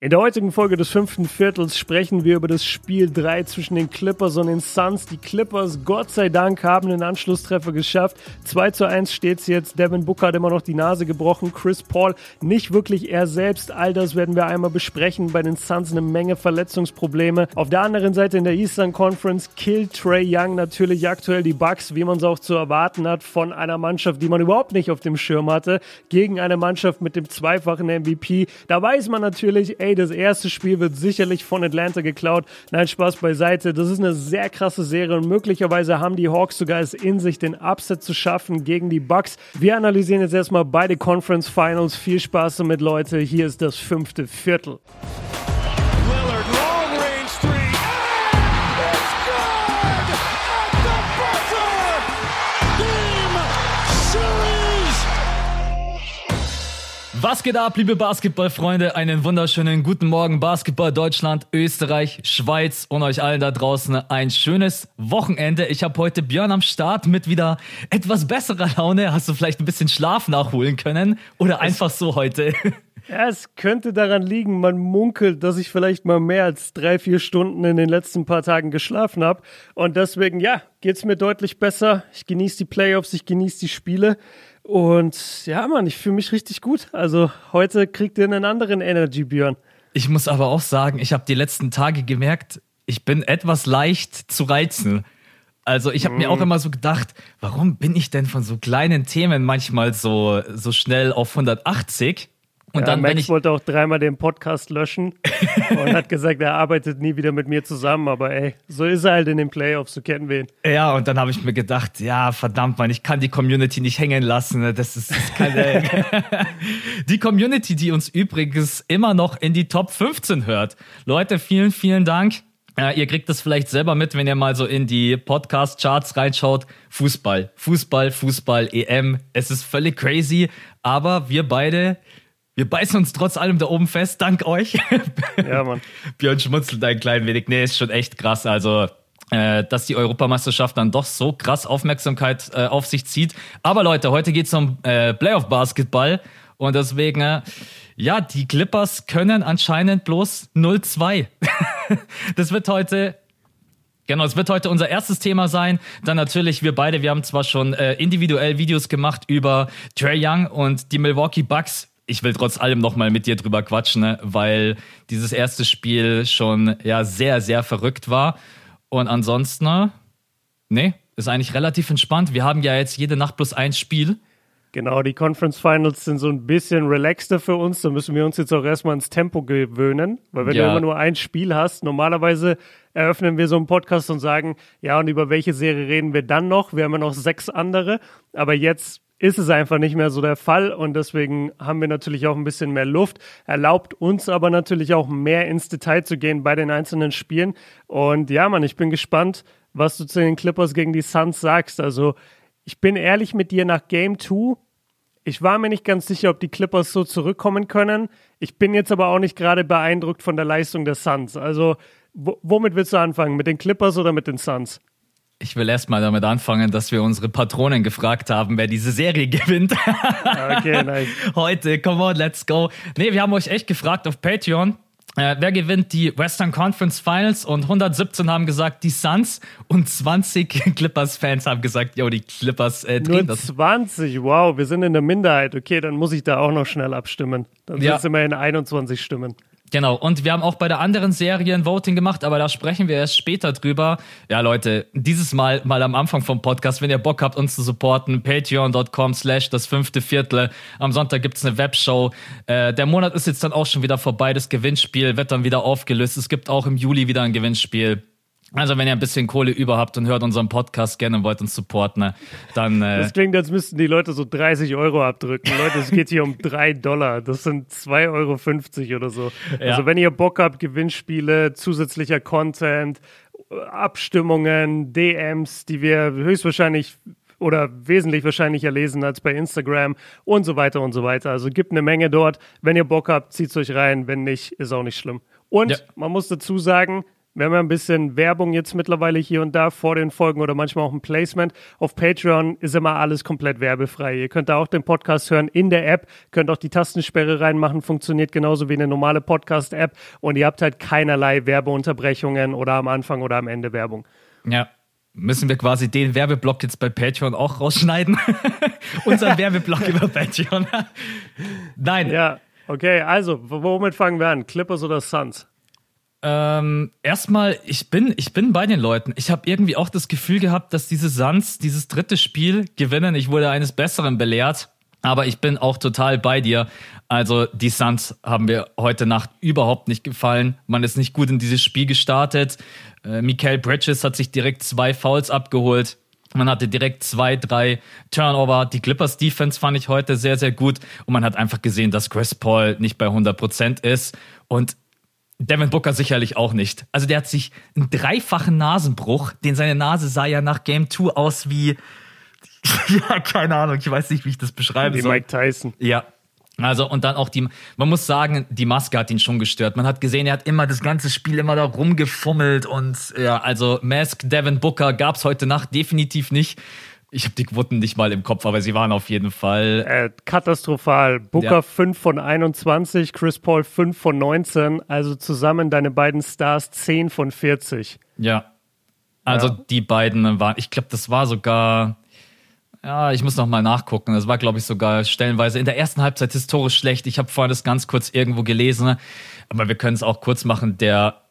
In der heutigen Folge des fünften Viertels sprechen wir über das Spiel 3 zwischen den Clippers und den Suns. Die Clippers, Gott sei Dank, haben den Anschlusstreffer geschafft. 2 zu 1 steht es jetzt. Devin Booker hat immer noch die Nase gebrochen. Chris Paul nicht wirklich er selbst. All das werden wir einmal besprechen. Bei den Suns eine Menge Verletzungsprobleme. Auf der anderen Seite in der Eastern Conference killt Trey Young natürlich aktuell die Bucks, wie man es auch zu erwarten hat, von einer Mannschaft, die man überhaupt nicht auf dem Schirm hatte, gegen eine Mannschaft mit dem zweifachen MVP. Da weiß man natürlich, ey, ey, das erste Spiel wird sicherlich von Atlanta geklaut. Nein, Spaß beiseite. Das ist eine sehr krasse Serie und möglicherweise haben die Hawks sogar es in sich, den Upset zu schaffen gegen die Bucks. Wir analysieren jetzt erstmal beide Conference Finals. Viel Spaß damit, Leute. Hier ist das fünfte Viertel. Was geht ab, liebe Basketballfreunde? Einen wunderschönen guten Morgen, Basketball Deutschland, Österreich, Schweiz und euch allen da draußen ein schönes Wochenende. Ich habe heute Björn am Start mit wieder etwas besserer Laune. Hast du vielleicht ein bisschen Schlaf nachholen können oder einfach so heute? Ja, es könnte daran liegen, man munkelt, dass ich vielleicht mal mehr als drei, vier Stunden in den letzten paar Tagen geschlafen habe. Und deswegen, ja, geht's mir deutlich besser. Ich genieße die Playoffs, ich genieße die Spiele. Und ja, Mann, ich fühle mich richtig gut. Also heute kriegt ihr einen anderen Energy, Björn. Ich muss aber auch sagen, ich habe die letzten Tage gemerkt, ich bin etwas leicht zu reizen. Also ich habe mm. mir auch mhm. immer so gedacht, warum bin ich denn von so kleinen Themen manchmal so, so schnell auf 180? Und ja, dann, Max ich wollte auch dreimal den Podcast löschen und hat gesagt, er arbeitet nie wieder mit mir zusammen. Aber ey, so ist er halt in den Playoffs, so kennen wir ihn. Ja, und dann habe ich mir gedacht, ja, verdammt, man, ich kann die Community nicht hängen lassen. Das ist, das keine. die Community, die uns übrigens immer noch in die Top 15 hört. Leute, vielen, vielen Dank. Ja, ihr kriegt das vielleicht selber mit, wenn ihr mal so in die Podcast-Charts reinschaut. Fußball, Fußball, Fußball, EM. Es ist völlig crazy, aber wir beide wir beißen uns trotz allem da oben fest, dank euch. Ja, Mann. Björn schmutzelt ein klein wenig. Nee, ist schon echt krass. Also, äh, dass die Europameisterschaft dann doch so krass Aufmerksamkeit äh, auf sich zieht. Aber Leute, heute geht's um äh, Playoff-Basketball. Und deswegen, äh, ja, die Clippers können anscheinend bloß 0-2. das wird heute Genau, es wird heute unser erstes Thema sein. Dann natürlich wir beide, wir haben zwar schon äh, individuell Videos gemacht über Trey Young und die Milwaukee Bucks ich will trotz allem nochmal mit dir drüber quatschen, ne? weil dieses erste Spiel schon ja sehr, sehr verrückt war. Und ansonsten, nee, ist eigentlich relativ entspannt. Wir haben ja jetzt jede Nacht plus ein Spiel. Genau, die Conference Finals sind so ein bisschen relaxter für uns. Da müssen wir uns jetzt auch erstmal ins Tempo gewöhnen, weil wenn ja. du immer nur ein Spiel hast, normalerweise eröffnen wir so einen Podcast und sagen, ja, und über welche Serie reden wir dann noch? Wir haben ja noch sechs andere, aber jetzt ist es einfach nicht mehr so der Fall und deswegen haben wir natürlich auch ein bisschen mehr Luft, erlaubt uns aber natürlich auch mehr ins Detail zu gehen bei den einzelnen Spielen. Und ja, Mann, ich bin gespannt, was du zu den Clippers gegen die Suns sagst. Also, ich bin ehrlich mit dir nach Game 2. Ich war mir nicht ganz sicher, ob die Clippers so zurückkommen können. Ich bin jetzt aber auch nicht gerade beeindruckt von der Leistung der Suns. Also, womit willst du anfangen? Mit den Clippers oder mit den Suns? Ich will erstmal damit anfangen, dass wir unsere Patronen gefragt haben, wer diese Serie gewinnt. okay, nice. Heute, come on, let's go. Nee, wir haben euch echt gefragt auf Patreon. Äh, wer gewinnt die Western Conference Finals? Und 117 haben gesagt, die Suns und 20 Clippers-Fans haben gesagt, yo, die Clippers äh, drehen Nur das. 20, wow, wir sind in der Minderheit. Okay, dann muss ich da auch noch schnell abstimmen. Dann ja. sind es immerhin 21 Stimmen. Genau, und wir haben auch bei der anderen Serie ein Voting gemacht, aber da sprechen wir erst später drüber. Ja, Leute, dieses Mal mal am Anfang vom Podcast, wenn ihr Bock habt, uns zu supporten, patreon.com slash das fünfte Viertel. Am Sonntag gibt's eine Webshow. Äh, der Monat ist jetzt dann auch schon wieder vorbei, das Gewinnspiel wird dann wieder aufgelöst. Es gibt auch im Juli wieder ein Gewinnspiel. Also wenn ihr ein bisschen Kohle über habt und hört unseren Podcast gerne und wollt uns supporten, ne, dann... Äh das klingt, als müssten die Leute so 30 Euro abdrücken. Leute, es geht hier um 3 Dollar. Das sind 2,50 Euro oder so. Ja. Also wenn ihr Bock habt, Gewinnspiele, zusätzlicher Content, Abstimmungen, DMs, die wir höchstwahrscheinlich oder wesentlich wahrscheinlicher lesen als bei Instagram und so weiter und so weiter. Also gibt eine Menge dort. Wenn ihr Bock habt, zieht es euch rein. Wenn nicht, ist auch nicht schlimm. Und ja. man muss dazu sagen, Wir haben ja ein bisschen Werbung jetzt mittlerweile hier und da vor den Folgen oder manchmal auch ein Placement. Auf Patreon ist immer alles komplett werbefrei. Ihr könnt da auch den Podcast hören in der App, könnt auch die Tastensperre reinmachen, funktioniert genauso wie eine normale Podcast-App und ihr habt halt keinerlei Werbeunterbrechungen oder am Anfang oder am Ende Werbung. Ja, Müssen wir quasi den Werbeblock jetzt bei Patreon auch rausschneiden? Unser Werbeblock über Patreon. Nein. Ja, okay, also, womit fangen wir an? Clippers oder Suns? Ähm, erstmal, ich bin, ich bin bei den Leuten. Ich habe irgendwie auch das Gefühl gehabt, dass diese Suns dieses dritte Spiel gewinnen. Ich wurde eines Besseren belehrt. Aber ich bin auch total bei dir. Also die Suns haben mir heute Nacht überhaupt nicht gefallen. Man ist nicht gut in dieses Spiel gestartet. Äh, Mikael Bridges hat sich direkt zwei Fouls abgeholt. Man hatte direkt zwei, drei Turnover. Die Clippers Defense fand ich heute sehr, sehr gut. Und man hat einfach gesehen, dass Chris Paul nicht bei 100 Prozent ist. Und Devin Booker sicherlich auch nicht. Also der hat sich einen dreifachen Nasenbruch, den seine Nase sah ja nach Game 2 aus wie, ja, keine Ahnung, ich weiß nicht, wie ich das beschreiben wie soll. Mike Tyson. Ja, also und dann auch die, man muss sagen, die Maske hat ihn schon gestört. Man hat gesehen, er hat immer das ganze Spiel immer da rumgefummelt und ja, also Mask Devin Booker gab's heute Nacht definitiv nicht. Ich habe die Quoten nicht mal im Kopf, aber sie waren auf jeden Fall äh, katastrophal. Booker ja. 5 von 21, Chris Paul 5 von 19, also zusammen deine beiden Stars 10 von 40. Ja. Also ja. die beiden waren, ich glaube, das war sogar ja, ich muss noch mal nachgucken. Das war, glaube ich, sogar stellenweise in der ersten Halbzeit historisch schlecht. Ich habe vorhin das ganz kurz irgendwo gelesen, aber wir können es auch kurz machen. Der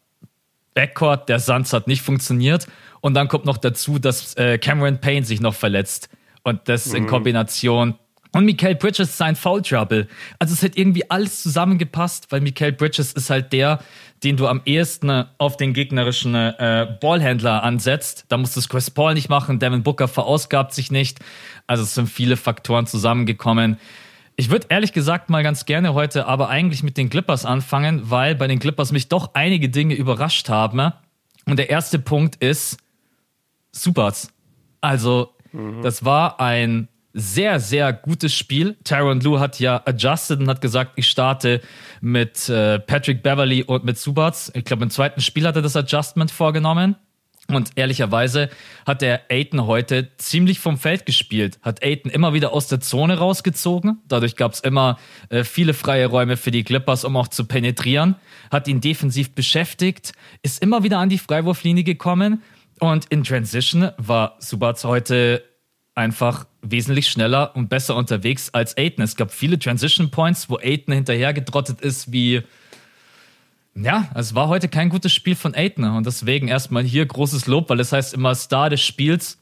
Backcourt der Suns hat nicht funktioniert und dann kommt noch dazu, dass äh, Cameron Payne sich noch verletzt und das in mhm. Kombination und Mikael Bridges sein Foul Trouble. Also es hat irgendwie alles zusammengepasst, weil Mikael Bridges ist halt der, den du am ehesten auf den gegnerischen äh, Ballhändler ansetzt. Da muss das Chris Paul nicht machen, Devin Booker verausgabt sich nicht. Also es sind viele Faktoren zusammengekommen. Ich würde ehrlich gesagt mal ganz gerne heute aber eigentlich mit den Clippers anfangen, weil bei den Clippers mich doch einige Dinge überrascht haben. Und der erste Punkt ist Supers. Also, mhm. das war ein sehr, sehr gutes Spiel. Tyron Lue hat ja adjusted und hat gesagt, ich starte mit äh, Patrick Beverly und mit Subats. Ich glaube, im zweiten Spiel hat er das Adjustment vorgenommen. Und ehrlicherweise hat der Aiton heute ziemlich vom Feld gespielt. Hat Aiton immer wieder aus der Zone rausgezogen. Dadurch gab es immer äh, viele freie Räume für die Clippers, um auch zu penetrieren. Hat ihn defensiv beschäftigt, ist immer wieder an die Freiwurflinie gekommen. Und in Transition war Subats heute einfach wesentlich schneller und besser unterwegs als Aiden. Es gab viele Transition Points, wo Aiden hinterhergedrottet ist wie. Ja, es war heute kein gutes Spiel von Aiden. Und deswegen erstmal hier großes Lob, weil es heißt immer Star des Spiels.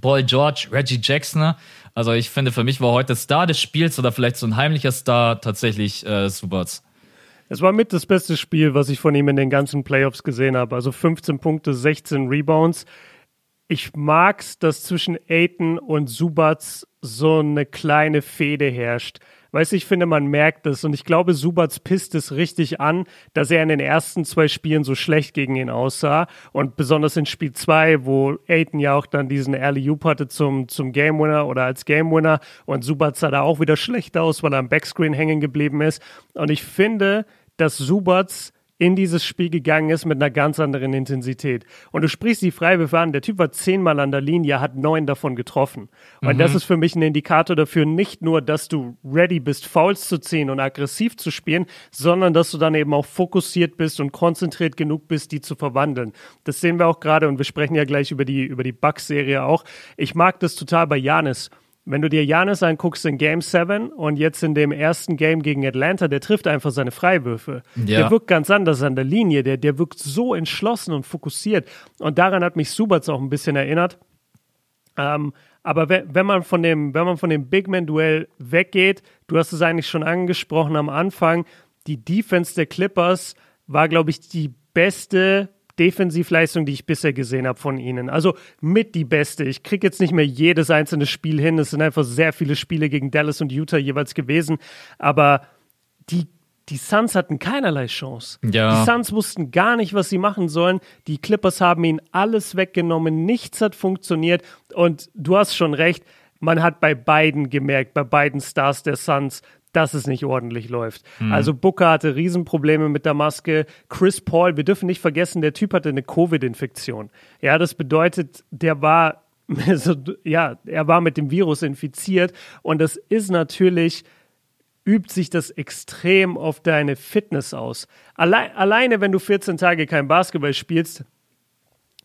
Paul George, Reggie Jackson. Also ich finde, für mich war heute Star des Spiels oder vielleicht so ein heimlicher Star tatsächlich äh, Subats. Es war mit das beste Spiel, was ich von ihm in den ganzen Playoffs gesehen habe. Also 15 Punkte, 16 Rebounds ich mag's, dass zwischen Aiton und Subats so eine kleine Fehde herrscht. Weißt du, ich finde, man merkt es. Und ich glaube, Subats pisst es richtig an, dass er in den ersten zwei Spielen so schlecht gegen ihn aussah. Und besonders in Spiel zwei, wo Aiton ja auch dann diesen Early Oop hatte zum, zum Game Winner oder als Game Winner. Und Subats sah da auch wieder schlecht aus, weil er am Backscreen hängen geblieben ist. Und ich finde, dass Subats in dieses Spiel gegangen ist mit einer ganz anderen Intensität. Und du sprichst die Freiwürfe an. Der Typ war zehnmal an der Linie, hat neun davon getroffen. Und mhm. das ist für mich ein Indikator dafür, nicht nur, dass du ready bist, Fouls zu ziehen und aggressiv zu spielen, sondern dass du dann eben auch fokussiert bist und konzentriert genug bist, die zu verwandeln. Das sehen wir auch gerade und wir sprechen ja gleich über die, über die Bucks-Serie auch. Ich mag das total bei Janis. Wenn du dir Janis anguckst in Game 7 und jetzt in dem ersten Game gegen Atlanta, der trifft einfach seine Freiwürfe. Ja. Der wirkt ganz anders an der Linie, der, der wirkt so entschlossen und fokussiert. Und daran hat mich Subats auch ein bisschen erinnert. Ähm, aber wenn man von dem, wenn man von dem Big Man-Duell weggeht, du hast es eigentlich schon angesprochen am Anfang, die Defense der Clippers war, glaube ich, die beste Defensivleistung, die ich bisher gesehen habe von ihnen. Also mit die beste. Ich kriege jetzt nicht mehr jedes einzelne Spiel hin. Es sind einfach sehr viele Spiele gegen Dallas und Utah jeweils gewesen. Aber die, die Suns hatten keinerlei Chance. Ja. Die Suns wussten gar nicht, was sie machen sollen. Die Clippers haben ihnen alles weggenommen. Nichts hat funktioniert. Und du hast schon recht. Man hat bei beiden gemerkt, bei beiden Stars der Suns, dass es nicht ordentlich läuft. Mhm. Also Booker hatte Riesenprobleme mit der Maske. Chris Paul, wir dürfen nicht vergessen, der Typ hatte eine Covid-Infektion. Ja, das bedeutet, der war, so, ja, er war mit dem Virus infiziert und das ist natürlich übt sich das extrem auf deine Fitness aus. Alle, alleine, wenn du 14 Tage kein Basketball spielst,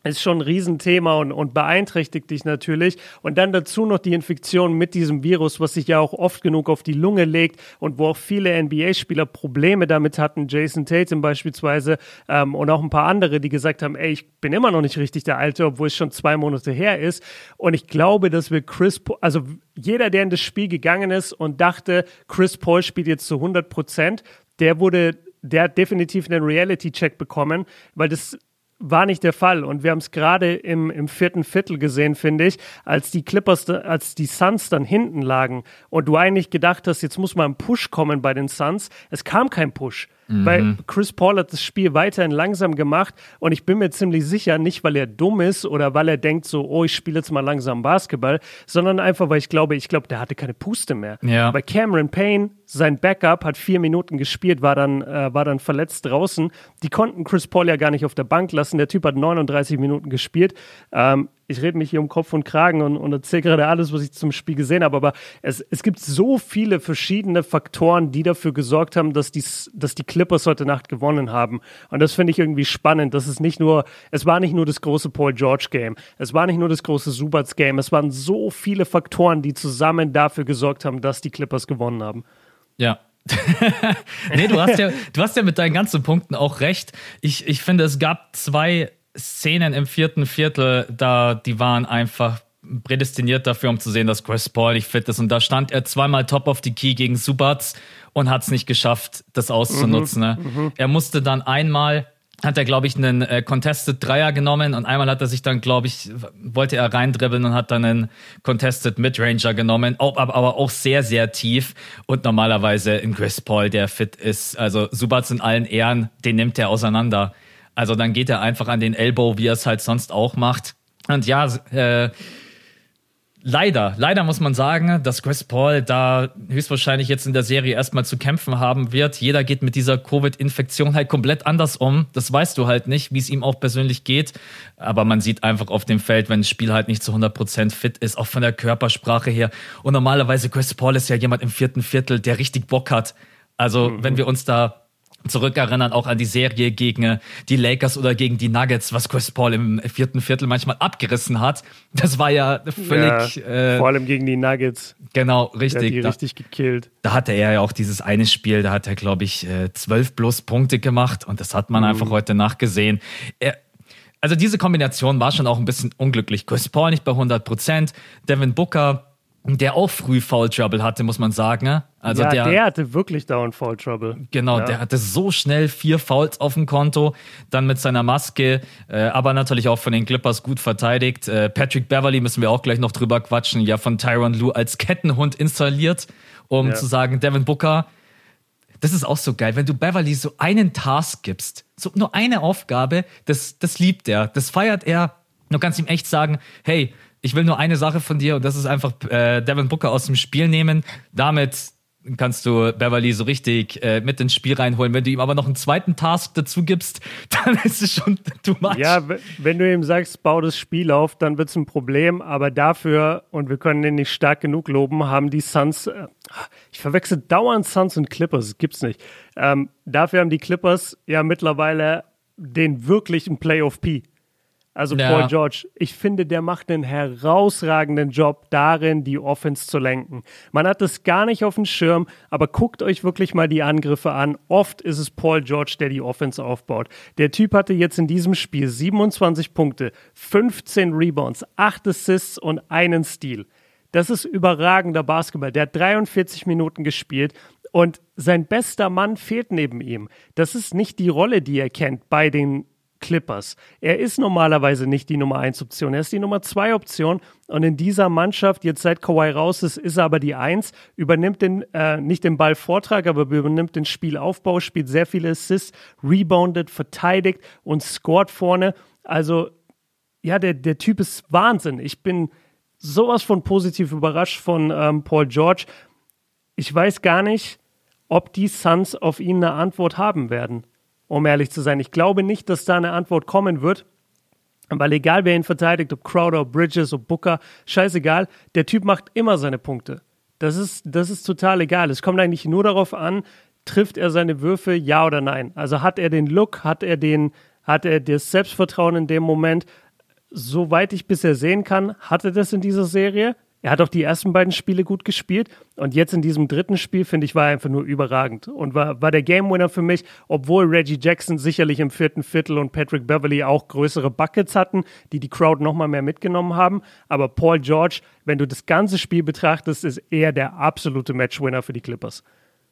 ist schon ein Riesenthema und, und beeinträchtigt dich natürlich. Und dann dazu noch die Infektion mit diesem Virus, was sich ja auch oft genug auf die Lunge legt und wo auch viele NBA-Spieler Probleme damit hatten. Jason Tatum beispielsweise ähm, und auch ein paar andere, die gesagt haben, ey, ich bin immer noch nicht richtig der Alte, obwohl es schon zwei Monate her ist. Und ich glaube, dass wir Chris, also jeder, der in das Spiel gegangen ist und dachte, Chris Paul spielt jetzt zu 100 Prozent, der wurde der hat definitiv einen Reality-Check bekommen, weil das war nicht der Fall. Und wir haben es gerade im, im vierten Viertel gesehen, finde ich, als die Clippers, als die Suns dann hinten lagen und du eigentlich gedacht hast, jetzt muss mal ein Push kommen bei den Suns. Es kam kein Push. Mhm. Weil Chris Paul hat das Spiel weiterhin langsam gemacht und ich bin mir ziemlich sicher, nicht weil er dumm ist oder weil er denkt so, oh, ich spiele jetzt mal langsam Basketball, sondern einfach, weil ich glaube, ich glaube, der hatte keine Puste mehr. Ja. Bei Cameron Payne, sein Backup, hat vier Minuten gespielt, war dann, äh, war dann verletzt draußen. Die konnten Chris Paul ja gar nicht auf der Bank lassen. Der Typ hat 39 Minuten gespielt. Ähm, ich rede mich hier um Kopf und Kragen und, und erzähle gerade alles, was ich zum Spiel gesehen habe, aber es, es gibt so viele verschiedene Faktoren, die dafür gesorgt haben, dass die, dass die Clippers heute Nacht gewonnen haben. Und das finde ich irgendwie spannend. Das ist nicht nur, es war nicht nur das große Paul George Game, es war nicht nur das große Subats Game, es waren so viele Faktoren, die zusammen dafür gesorgt haben, dass die Clippers gewonnen haben. Ja, nee, du hast ja, du hast ja mit deinen ganzen Punkten auch recht. Ich, ich finde, es gab zwei Szenen im vierten Viertel, da die waren einfach prädestiniert dafür, um zu sehen, dass Chris Paul nicht fit ist. Und da stand er zweimal top of the key gegen Subats und hat es nicht geschafft, das auszunutzen. Mhm, ne? mhm. Er musste dann einmal hat er, glaube ich, einen äh, Contested Dreier genommen und einmal hat er sich dann, glaube ich, wollte er reindribbeln und hat dann einen Contested Midranger genommen, auch, aber, aber auch sehr, sehr tief und normalerweise in Chris Paul, der fit ist, also Subats in allen Ehren, den nimmt er auseinander. Also dann geht er einfach an den Elbow, wie er es halt sonst auch macht. Und ja, äh, leider, leider muss man sagen, dass Chris Paul da höchstwahrscheinlich jetzt in der Serie erstmal zu kämpfen haben wird. Jeder geht mit dieser Covid-Infektion halt komplett anders um. Das weißt du halt nicht, wie es ihm auch persönlich geht. Aber man sieht einfach auf dem Feld, wenn das Spiel halt nicht zu 100% fit ist, auch von der Körpersprache her. Und normalerweise Chris Paul ist ja jemand im vierten Viertel, der richtig Bock hat. Also, mhm. wenn wir uns da zurückerinnern, auch an die Serie gegen äh, die Lakers oder gegen die Nuggets, was Chris Paul im vierten Viertel manchmal abgerissen hat. Das war ja völlig. Ja, äh, vor allem gegen die Nuggets. Genau, richtig. Der die da, richtig gekillt. Da hatte er ja auch dieses eine Spiel, da hat er, glaube ich, äh, zwölf plus Punkte gemacht und das hat man mhm. einfach heute nachgesehen. Er, also diese Kombination war schon auch ein bisschen unglücklich. Chris Paul nicht bei 100 Prozent, Devin Booker der auch früh Foul Trouble hatte, muss man sagen. Ne? Also ja, der, der hatte wirklich dauernd Foul Trouble. Genau, ja. der hatte so schnell vier Fouls auf dem Konto, dann mit seiner Maske, äh, aber natürlich auch von den Clippers gut verteidigt. Äh, Patrick Beverly müssen wir auch gleich noch drüber quatschen, ja von Tyron Lue als Kettenhund installiert, um ja. zu sagen, Devin Booker, das ist auch so geil, wenn du Beverly so einen Task gibst, so nur eine Aufgabe, das, das liebt er, das feiert er. Du kannst ihm echt sagen, hey, ich will nur eine Sache von dir und das ist einfach äh, Devin Booker aus dem Spiel nehmen. Damit kannst du Beverly so richtig äh, mit ins Spiel reinholen. Wenn du ihm aber noch einen zweiten Task dazu gibst, dann ist es schon too much. Ja, wenn du ihm sagst, bau das Spiel auf, dann wird es ein Problem. Aber dafür, und wir können den nicht stark genug loben, haben die Suns, äh, ich verwechsel dauernd Suns und Clippers, das gibt's nicht. Ähm, dafür haben die Clippers ja mittlerweile den wirklichen Playoff P. Also ja. Paul George, ich finde, der macht einen herausragenden Job darin, die Offense zu lenken. Man hat das gar nicht auf dem Schirm, aber guckt euch wirklich mal die Angriffe an. Oft ist es Paul George, der die Offense aufbaut. Der Typ hatte jetzt in diesem Spiel 27 Punkte, 15 Rebounds, 8 Assists und einen Steal. Das ist überragender Basketball. Der hat 43 Minuten gespielt und sein bester Mann fehlt neben ihm. Das ist nicht die Rolle, die er kennt bei den Clippers. Er ist normalerweise nicht die Nummer 1 Option, er ist die Nummer 2 Option und in dieser Mannschaft, jetzt seit Kawhi raus ist, ist er aber die 1, übernimmt den, äh, nicht den Ballvortrag, aber übernimmt den Spielaufbau, spielt sehr viele Assists, reboundet, verteidigt und scored vorne. Also, ja, der, der Typ ist Wahnsinn. Ich bin sowas von positiv überrascht von ähm, Paul George ich weiß gar nicht, ob die Suns auf ihn eine Antwort haben werden, um ehrlich zu sein. Ich glaube nicht, dass da eine Antwort kommen wird. Weil egal wer ihn verteidigt, ob Crowder, ob Bridges, ob Booker, scheißegal, der Typ macht immer seine Punkte. Das ist, das ist total egal. Es kommt eigentlich nur darauf an, trifft er seine Würfe, ja oder nein. Also hat er den Look, hat er den, hat er das Selbstvertrauen in dem Moment. Soweit ich bisher sehen kann, hat er das in dieser Serie. Er hat auch die ersten beiden Spiele gut gespielt und jetzt in diesem dritten Spiel, finde ich, war er einfach nur überragend und war, war der Game Winner für mich, obwohl Reggie Jackson sicherlich im vierten Viertel und Patrick Beverly auch größere Buckets hatten, die die Crowd nochmal mehr mitgenommen haben. Aber Paul George, wenn du das ganze Spiel betrachtest, ist er der absolute Matchwinner für die Clippers.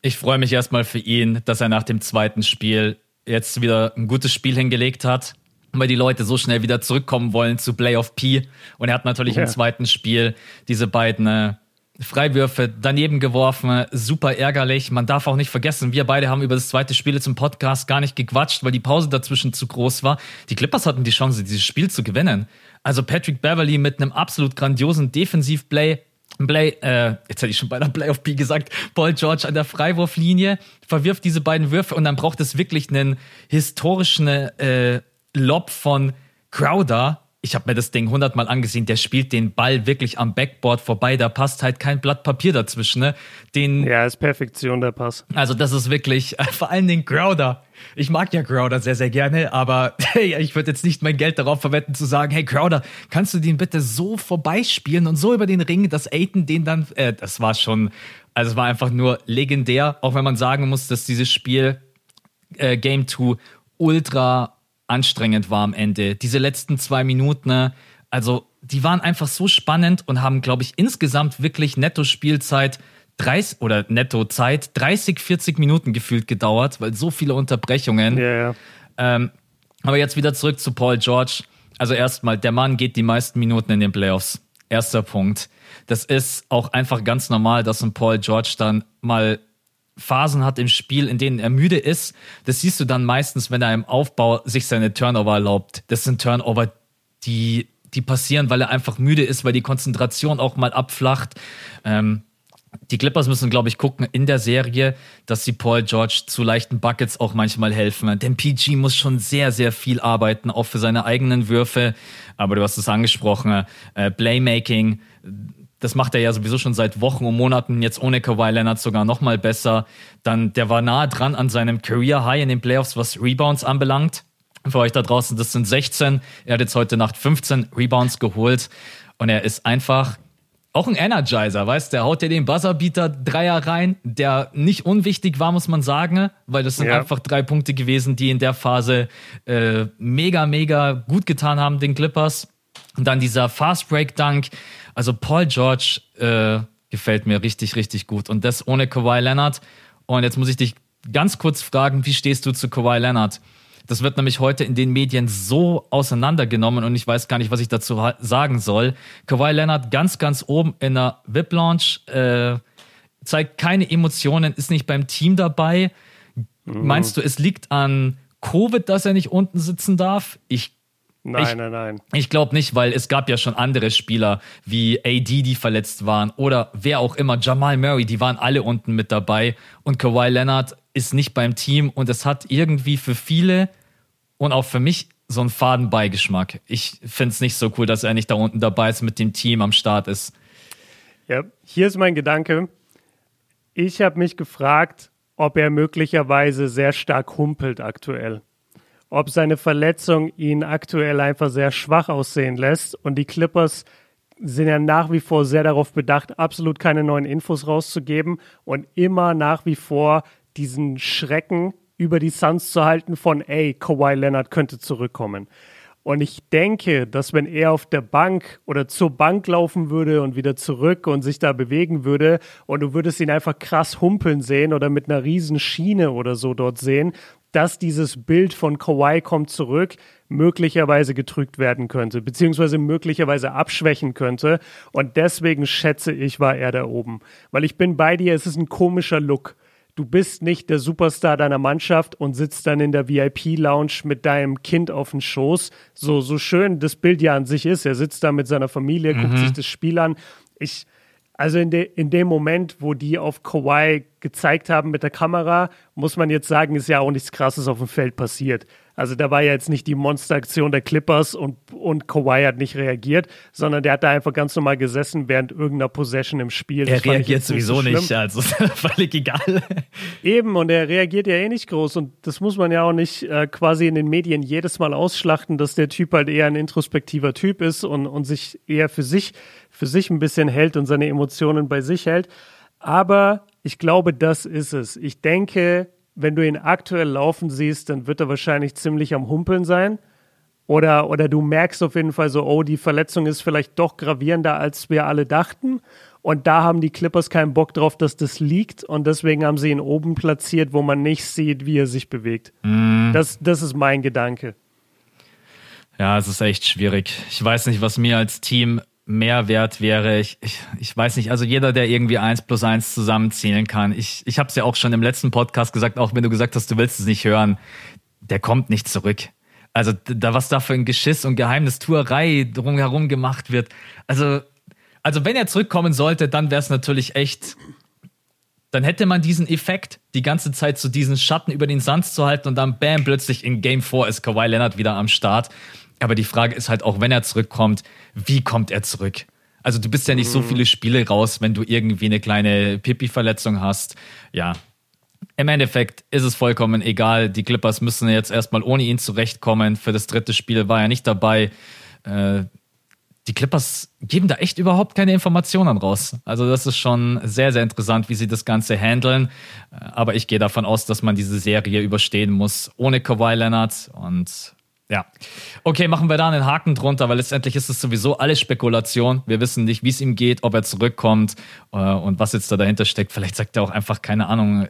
Ich freue mich erstmal für ihn, dass er nach dem zweiten Spiel jetzt wieder ein gutes Spiel hingelegt hat weil die Leute so schnell wieder zurückkommen wollen zu Playoff P. Und er hat natürlich ja. im zweiten Spiel diese beiden äh, Freiwürfe daneben geworfen. Super ärgerlich. Man darf auch nicht vergessen, wir beide haben über das zweite Spiel zum Podcast gar nicht gequatscht, weil die Pause dazwischen zu groß war. Die Clippers hatten die Chance, dieses Spiel zu gewinnen. Also Patrick Beverly mit einem absolut grandiosen Defensivplay. Play, äh, jetzt hätte ich schon bei der Playoff P gesagt, Paul George an der Freiwurflinie verwirft diese beiden Würfe und dann braucht es wirklich einen historischen äh, Lob von Crowder. Ich habe mir das Ding hundertmal angesehen. Der spielt den Ball wirklich am Backboard vorbei. Da passt halt kein Blatt Papier dazwischen. Ne? Den, ja, ist Perfektion der Pass. Also das ist wirklich vor allen Dingen Crowder. Ich mag ja Crowder sehr, sehr gerne, aber hey, ich würde jetzt nicht mein Geld darauf verwenden zu sagen, hey Crowder, kannst du den bitte so vorbeispielen und so über den Ring, dass Aiden den dann, äh, das war schon, also es war einfach nur legendär, auch wenn man sagen muss, dass dieses Spiel äh, Game 2 ultra anstrengend war am Ende. Diese letzten zwei Minuten, ne, also die waren einfach so spannend und haben, glaube ich, insgesamt wirklich Netto-Spielzeit 30 oder Netto-Zeit 30, 40 Minuten gefühlt gedauert, weil so viele Unterbrechungen. Ja, ja. Ähm, aber jetzt wieder zurück zu Paul George. Also erstmal, der Mann geht die meisten Minuten in den Playoffs. Erster Punkt. Das ist auch einfach ganz normal, dass ein Paul George dann mal Phasen hat im Spiel, in denen er müde ist. Das siehst du dann meistens, wenn er im Aufbau sich seine Turnover erlaubt. Das sind Turnover, die, die passieren, weil er einfach müde ist, weil die Konzentration auch mal abflacht. Ähm, die Clippers müssen, glaube ich, gucken in der Serie, dass sie Paul George zu leichten Buckets auch manchmal helfen. Denn PG muss schon sehr, sehr viel arbeiten, auch für seine eigenen Würfe. Aber du hast es angesprochen, äh, Playmaking das macht er ja sowieso schon seit Wochen und Monaten, jetzt ohne Kawhi Leonard sogar noch mal besser. Dann, der war nahe dran an seinem Career High in den Playoffs, was Rebounds anbelangt. Für euch da draußen, das sind 16. Er hat jetzt heute Nacht 15 Rebounds geholt. Und er ist einfach auch ein Energizer, weißt du? Der haut dir den Buzzerbeater Dreier rein, der nicht unwichtig war, muss man sagen, weil das sind ja. einfach drei Punkte gewesen, die in der Phase äh, mega, mega gut getan haben, den Clippers. Und dann dieser Fast Break Dunk, also Paul George äh, gefällt mir richtig, richtig gut. Und das ohne Kawhi Leonard. Und jetzt muss ich dich ganz kurz fragen, wie stehst du zu Kawhi Leonard? Das wird nämlich heute in den Medien so auseinandergenommen und ich weiß gar nicht, was ich dazu sagen soll. Kawhi Leonard ganz, ganz oben in der VIP-Launch, äh, zeigt keine Emotionen, ist nicht beim Team dabei. Mhm. Meinst du, es liegt an Covid, dass er nicht unten sitzen darf? Ich Nein, ich, nein, nein. Ich glaube nicht, weil es gab ja schon andere Spieler wie AD, die verletzt waren oder wer auch immer, Jamal Murray, die waren alle unten mit dabei und Kawhi Leonard ist nicht beim Team und es hat irgendwie für viele und auch für mich so einen faden Beigeschmack. Ich finde es nicht so cool, dass er nicht da unten dabei ist, mit dem Team am Start ist. Ja, hier ist mein Gedanke. Ich habe mich gefragt, ob er möglicherweise sehr stark humpelt aktuell ob seine Verletzung ihn aktuell einfach sehr schwach aussehen lässt. Und die Clippers sind ja nach wie vor sehr darauf bedacht, absolut keine neuen Infos rauszugeben und immer nach wie vor diesen Schrecken über die Suns zu halten von, ey, Kawhi Leonard könnte zurückkommen. Und ich denke, dass wenn er auf der Bank oder zur Bank laufen würde und wieder zurück und sich da bewegen würde und du würdest ihn einfach krass humpeln sehen oder mit einer riesen Schiene oder so dort sehen, dass dieses Bild von Kawhi kommt zurück möglicherweise getrügt werden könnte, beziehungsweise möglicherweise abschwächen könnte. Und deswegen schätze ich, war er da oben. Weil ich bin bei dir, es ist ein komischer Look. Du bist nicht der Superstar deiner Mannschaft und sitzt dann in der VIP-Lounge mit deinem Kind auf dem Schoß. So, so schön das Bild ja an sich ist. Er sitzt da mit seiner Familie, mhm. guckt sich das Spiel an. Ich, Also in, de, in dem Moment, wo die auf Kawhi gezeigt haben mit der Kamera, muss man jetzt sagen, ist ja auch nichts Krasses auf dem Feld passiert. Also da war ja jetzt nicht die Monsteraktion der Clippers und, und Kawhi hat nicht reagiert, sondern der hat da einfach ganz normal gesessen während irgendeiner Possession im Spiel. Er reagiert sowieso nicht, so nicht, also völlig egal. Eben, und er reagiert ja eh nicht groß und das muss man ja auch nicht äh, quasi in den Medien jedes Mal ausschlachten, dass der Typ halt eher ein introspektiver Typ ist und, und sich eher für sich, für sich ein bisschen hält und seine Emotionen bei sich hält. Aber ich glaube, das ist es. Ich denke, wenn du ihn aktuell laufen siehst, dann wird er wahrscheinlich ziemlich am Humpeln sein. Oder, oder du merkst auf jeden Fall so, oh, die Verletzung ist vielleicht doch gravierender, als wir alle dachten. Und da haben die Clippers keinen Bock drauf, dass das liegt. Und deswegen haben sie ihn oben platziert, wo man nicht sieht, wie er sich bewegt. Mm. Das, das ist mein Gedanke. Ja, es ist echt schwierig. Ich weiß nicht, was mir als Team Mehrwert wäre, ich, ich, ich weiß nicht, also jeder, der irgendwie eins plus eins zusammenzählen kann. Ich, ich habe es ja auch schon im letzten Podcast gesagt, auch wenn du gesagt hast, du willst es nicht hören, der kommt nicht zurück. Also da was da für ein Geschiss und Geheimnistuerei drumherum gemacht wird. Also, also wenn er zurückkommen sollte, dann wäre es natürlich echt, dann hätte man diesen Effekt, die ganze Zeit so diesen Schatten über den Suns zu halten und dann bam, plötzlich in Game 4 ist Kawhi Leonard wieder am Start. Aber die Frage ist halt auch, wenn er zurückkommt, wie kommt er zurück? Also du bist ja nicht so mhm. viele Spiele raus, wenn du irgendwie eine kleine Pipi-Verletzung hast. Ja, im Endeffekt ist es vollkommen egal. Die Clippers müssen jetzt erstmal ohne ihn zurechtkommen. Für das dritte Spiel war er nicht dabei. Äh, die Clippers geben da echt überhaupt keine Informationen raus. Also das ist schon sehr, sehr interessant, wie sie das Ganze handeln. Äh, aber ich gehe davon aus, dass man diese Serie überstehen muss ohne Kawhi Leonard. Und ja. Okay, machen wir da einen Haken drunter, weil letztendlich ist es sowieso alles Spekulation. Wir wissen nicht, wie es ihm geht, ob er zurückkommt äh, und was jetzt da dahinter steckt. Vielleicht sagt er auch einfach, keine Ahnung,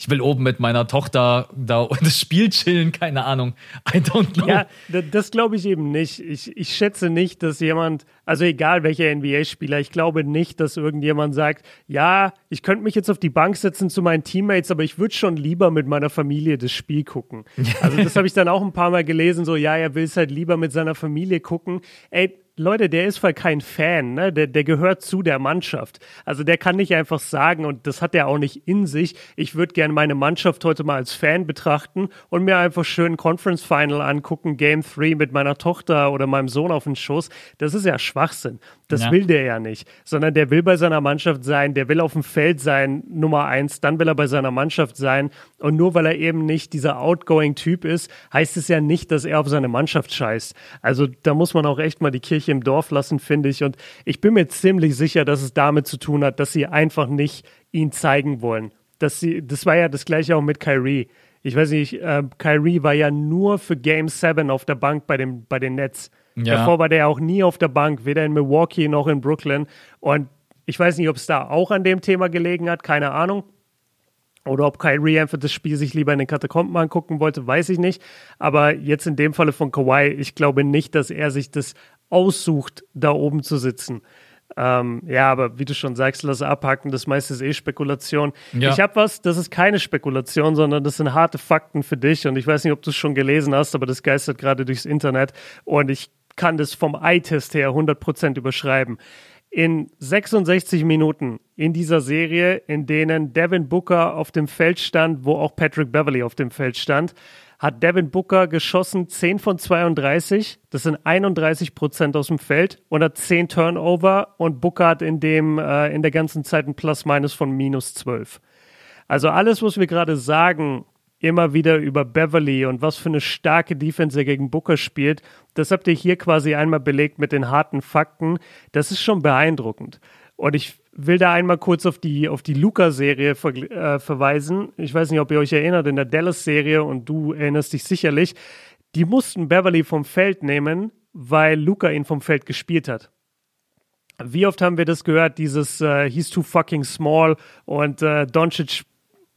ich will oben mit meiner Tochter da das Spiel chillen, keine Ahnung. I don't know. Ja, das glaube ich eben nicht. Ich, ich schätze nicht, dass jemand, also egal welcher NBA-Spieler, ich glaube nicht, dass irgendjemand sagt, ja, ich könnte mich jetzt auf die Bank setzen zu meinen Teammates, aber ich würde schon lieber mit meiner Familie das Spiel gucken. Also das habe ich dann auch ein paar Mal gelesen, so, ja, er will es halt lieber mit seiner Familie gucken. Ey, Leute, der ist voll kein Fan, ne? Der, der gehört zu der Mannschaft. Also der kann nicht einfach sagen, und das hat er auch nicht in sich, ich würde gerne meine Mannschaft heute mal als Fan betrachten und mir einfach schön Conference Final angucken, Game 3 mit meiner Tochter oder meinem Sohn auf den Schoß. Das ist ja Schwachsinn. Das ja. will der ja nicht. Sondern der will bei seiner Mannschaft sein, der will auf dem Feld sein, Nummer eins, dann will er bei seiner Mannschaft sein. Und nur weil er eben nicht dieser outgoing Typ ist, heißt es ja nicht, dass er auf seine Mannschaft scheißt. Also da muss man auch echt mal die Kirche im Dorf lassen, finde ich. Und ich bin mir ziemlich sicher, dass es damit zu tun hat, dass sie einfach nicht ihn zeigen wollen. Dass sie, das war ja das gleiche auch mit Kyrie. Ich weiß nicht, äh, Kyrie war ja nur für Game 7 auf der Bank bei, dem, bei den Nets. Ja. Davor war der auch nie auf der Bank, weder in Milwaukee noch in Brooklyn. Und ich weiß nicht, ob es da auch an dem Thema gelegen hat, keine Ahnung. Oder ob Kyrie einfach das Spiel sich lieber in den Katakomben angucken wollte, weiß ich nicht. Aber jetzt in dem Falle von Kawhi, ich glaube nicht, dass er sich das aussucht, da oben zu sitzen. Ähm, ja, aber wie du schon sagst, lass abhaken, das meiste ist eh Spekulation. Ja. Ich habe was, das ist keine Spekulation, sondern das sind harte Fakten für dich. Und ich weiß nicht, ob du es schon gelesen hast, aber das geistert gerade durchs Internet. Und ich kann das vom Eye-Test her 100% überschreiben. In 66 Minuten in dieser Serie, in denen Devin Booker auf dem Feld stand, wo auch Patrick Beverly auf dem Feld stand, hat Devin Booker geschossen 10 von 32. Das sind 31 Prozent aus dem Feld und hat 10 Turnover und Booker hat in, dem, äh, in der ganzen Zeit ein Plus-Minus von minus 12. Also alles, was wir gerade sagen, immer wieder über Beverly und was für eine starke Defense er gegen Booker spielt, das habt ihr hier quasi einmal belegt mit den harten Fakten. Das ist schon beeindruckend. Und ich will da einmal kurz auf die, auf die Luca-Serie ver äh, verweisen. Ich weiß nicht, ob ihr euch erinnert, in der Dallas-Serie, und du erinnerst dich sicherlich, die mussten Beverly vom Feld nehmen, weil Luca ihn vom Feld gespielt hat. Wie oft haben wir das gehört, dieses äh, He's too fucking small und äh, Doncic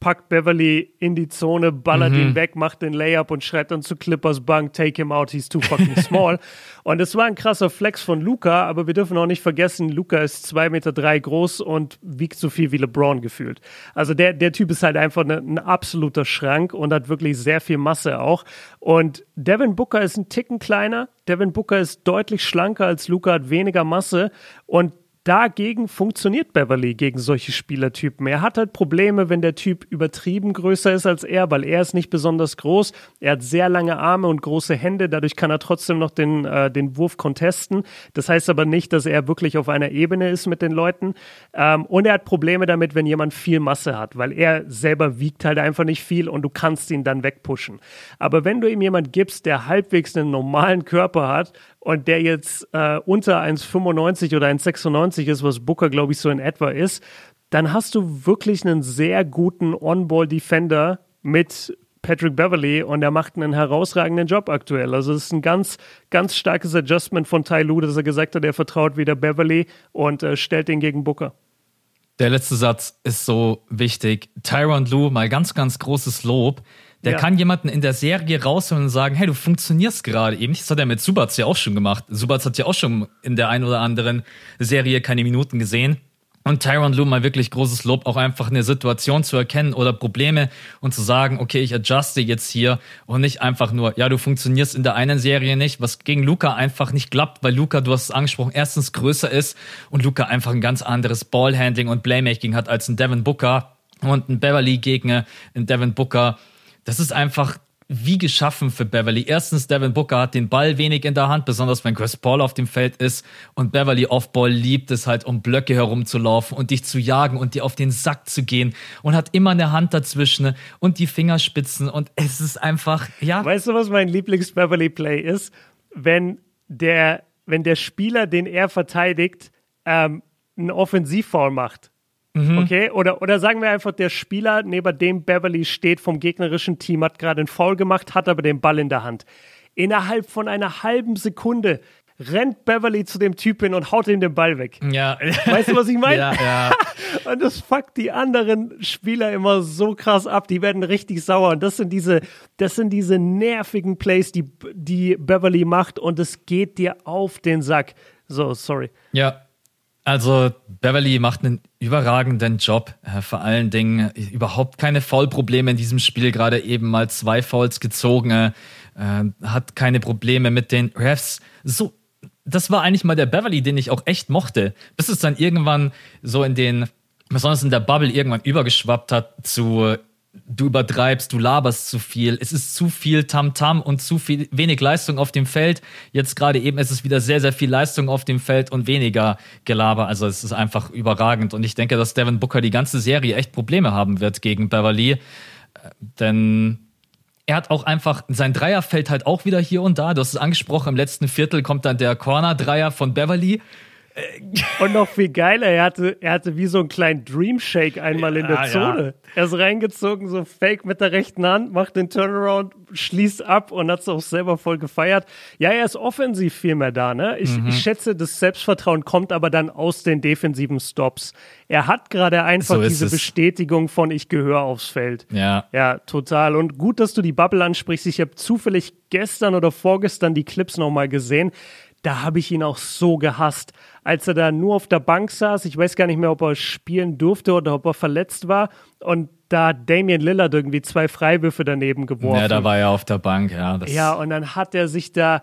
packt Beverly in die Zone, ballert mhm. ihn weg, macht den Layup und schreit dann zu Clippers Bank, take him out, he's too fucking small. und es war ein krasser Flex von Luca, aber wir dürfen auch nicht vergessen, Luca ist zwei Meter drei groß und wiegt so viel wie LeBron gefühlt. Also der, der Typ ist halt einfach ne, ein absoluter Schrank und hat wirklich sehr viel Masse auch. Und Devin Booker ist ein Ticken kleiner. Devin Booker ist deutlich schlanker als Luca, hat weniger Masse und dagegen funktioniert Beverly gegen solche Spielertypen. Er hat halt Probleme, wenn der Typ übertrieben größer ist als er, weil er ist nicht besonders groß. Er hat sehr lange Arme und große Hände, dadurch kann er trotzdem noch den, äh, den Wurf contesten. Das heißt aber nicht, dass er wirklich auf einer Ebene ist mit den Leuten. Ähm, und er hat Probleme damit, wenn jemand viel Masse hat, weil er selber wiegt halt einfach nicht viel und du kannst ihn dann wegpushen. Aber wenn du ihm jemand gibst, der halbwegs einen normalen Körper hat und der jetzt äh, unter 1,95 oder 1,96 ist, was Booker, glaube ich, so in etwa ist, dann hast du wirklich einen sehr guten On-Ball-Defender mit Patrick Beverly und er macht einen herausragenden Job aktuell. Also es ist ein ganz, ganz starkes Adjustment von Ty Lue, dass er gesagt hat, er vertraut wieder Beverly und äh, stellt ihn gegen Booker. Der letzte Satz ist so wichtig. Tyron Lue, mal ganz, ganz großes Lob. Der ja. kann jemanden in der Serie rausholen und sagen, hey, du funktionierst gerade eben. Das hat er mit Subats ja auch schon gemacht. Subats hat ja auch schon in der einen oder anderen Serie keine Minuten gesehen. Und Tyron Lue mal wirklich großes Lob, auch einfach eine Situation zu erkennen oder Probleme und zu sagen, okay, ich adjuste jetzt hier und nicht einfach nur, ja, du funktionierst in der einen Serie nicht, was gegen Luca einfach nicht klappt, weil Luca, du hast es angesprochen, erstens größer ist und Luca einfach ein ganz anderes Ballhandling und Playmaking hat als ein Devin Booker und ein Beverly Gegner, ein Devin Booker das ist einfach wie geschaffen für Beverly. Erstens, Devin Booker hat den Ball wenig in der Hand, besonders wenn Chris Paul auf dem Feld ist. Und Beverly Offball liebt es halt, um Blöcke herumzulaufen und dich zu jagen und dir auf den Sack zu gehen und hat immer eine Hand dazwischen und die Fingerspitzen und es ist einfach, ja. Weißt du, was mein Lieblings-Beverly-Play ist? Wenn der, wenn der Spieler, den er verteidigt, ähm, einen Offensivfoul macht Mhm. Okay, oder, oder sagen wir einfach, der Spieler, neben dem Beverly steht vom gegnerischen Team, hat gerade einen Foul gemacht, hat aber den Ball in der Hand. Innerhalb von einer halben Sekunde rennt Beverly zu dem Typ hin und haut ihm den Ball weg. Ja. Weißt du, was ich meine? Ja, ja. und das fuckt die anderen Spieler immer so krass ab. Die werden richtig sauer. Und das sind diese, das sind diese nervigen Plays, die, die Beverly macht. Und es geht dir auf den Sack. So, sorry. Ja, also Beverly macht einen überragenden Job. Äh, vor allen Dingen überhaupt keine Foulprobleme in diesem Spiel. Gerade eben mal zwei Fouls gezogen. Äh, hat keine Probleme mit den Refs. So, das war eigentlich mal der Beverly, den ich auch echt mochte. Bis es dann irgendwann so in den, besonders in der Bubble irgendwann übergeschwappt hat zu du übertreibst, du laberst zu viel, es ist zu viel Tamtam -Tam und zu viel wenig Leistung auf dem Feld. Jetzt gerade eben ist es wieder sehr, sehr viel Leistung auf dem Feld und weniger Gelaber. Also es ist einfach überragend. Und ich denke, dass Devin Booker die ganze Serie echt Probleme haben wird gegen Beverly. Äh, denn er hat auch einfach, sein Dreier fällt halt auch wieder hier und da. Du hast es angesprochen, im letzten Viertel kommt dann der Corner-Dreier von Beverly. Und noch viel geiler, er hatte, er hatte wie so einen kleinen Dream Shake einmal in der ah, Zone. Ja. Er ist reingezogen, so fake mit der rechten Hand, macht den Turnaround, schließt ab und hat es auch selber voll gefeiert. Ja, er ist offensiv viel mehr da, ne? Ich, mhm. ich schätze, das Selbstvertrauen kommt aber dann aus den defensiven Stops. Er hat gerade einfach so diese es. Bestätigung von ich gehöre aufs Feld. Ja. Ja, total. Und gut, dass du die Bubble ansprichst. Ich habe zufällig gestern oder vorgestern die Clips nochmal gesehen da habe ich ihn auch so gehasst. Als er da nur auf der Bank saß, ich weiß gar nicht mehr, ob er spielen durfte oder ob er verletzt war. Und da hat Damian Lillard irgendwie zwei Freiwürfe daneben geworfen. Ja, da war er auf der Bank, ja. ja, und dann hat er sich da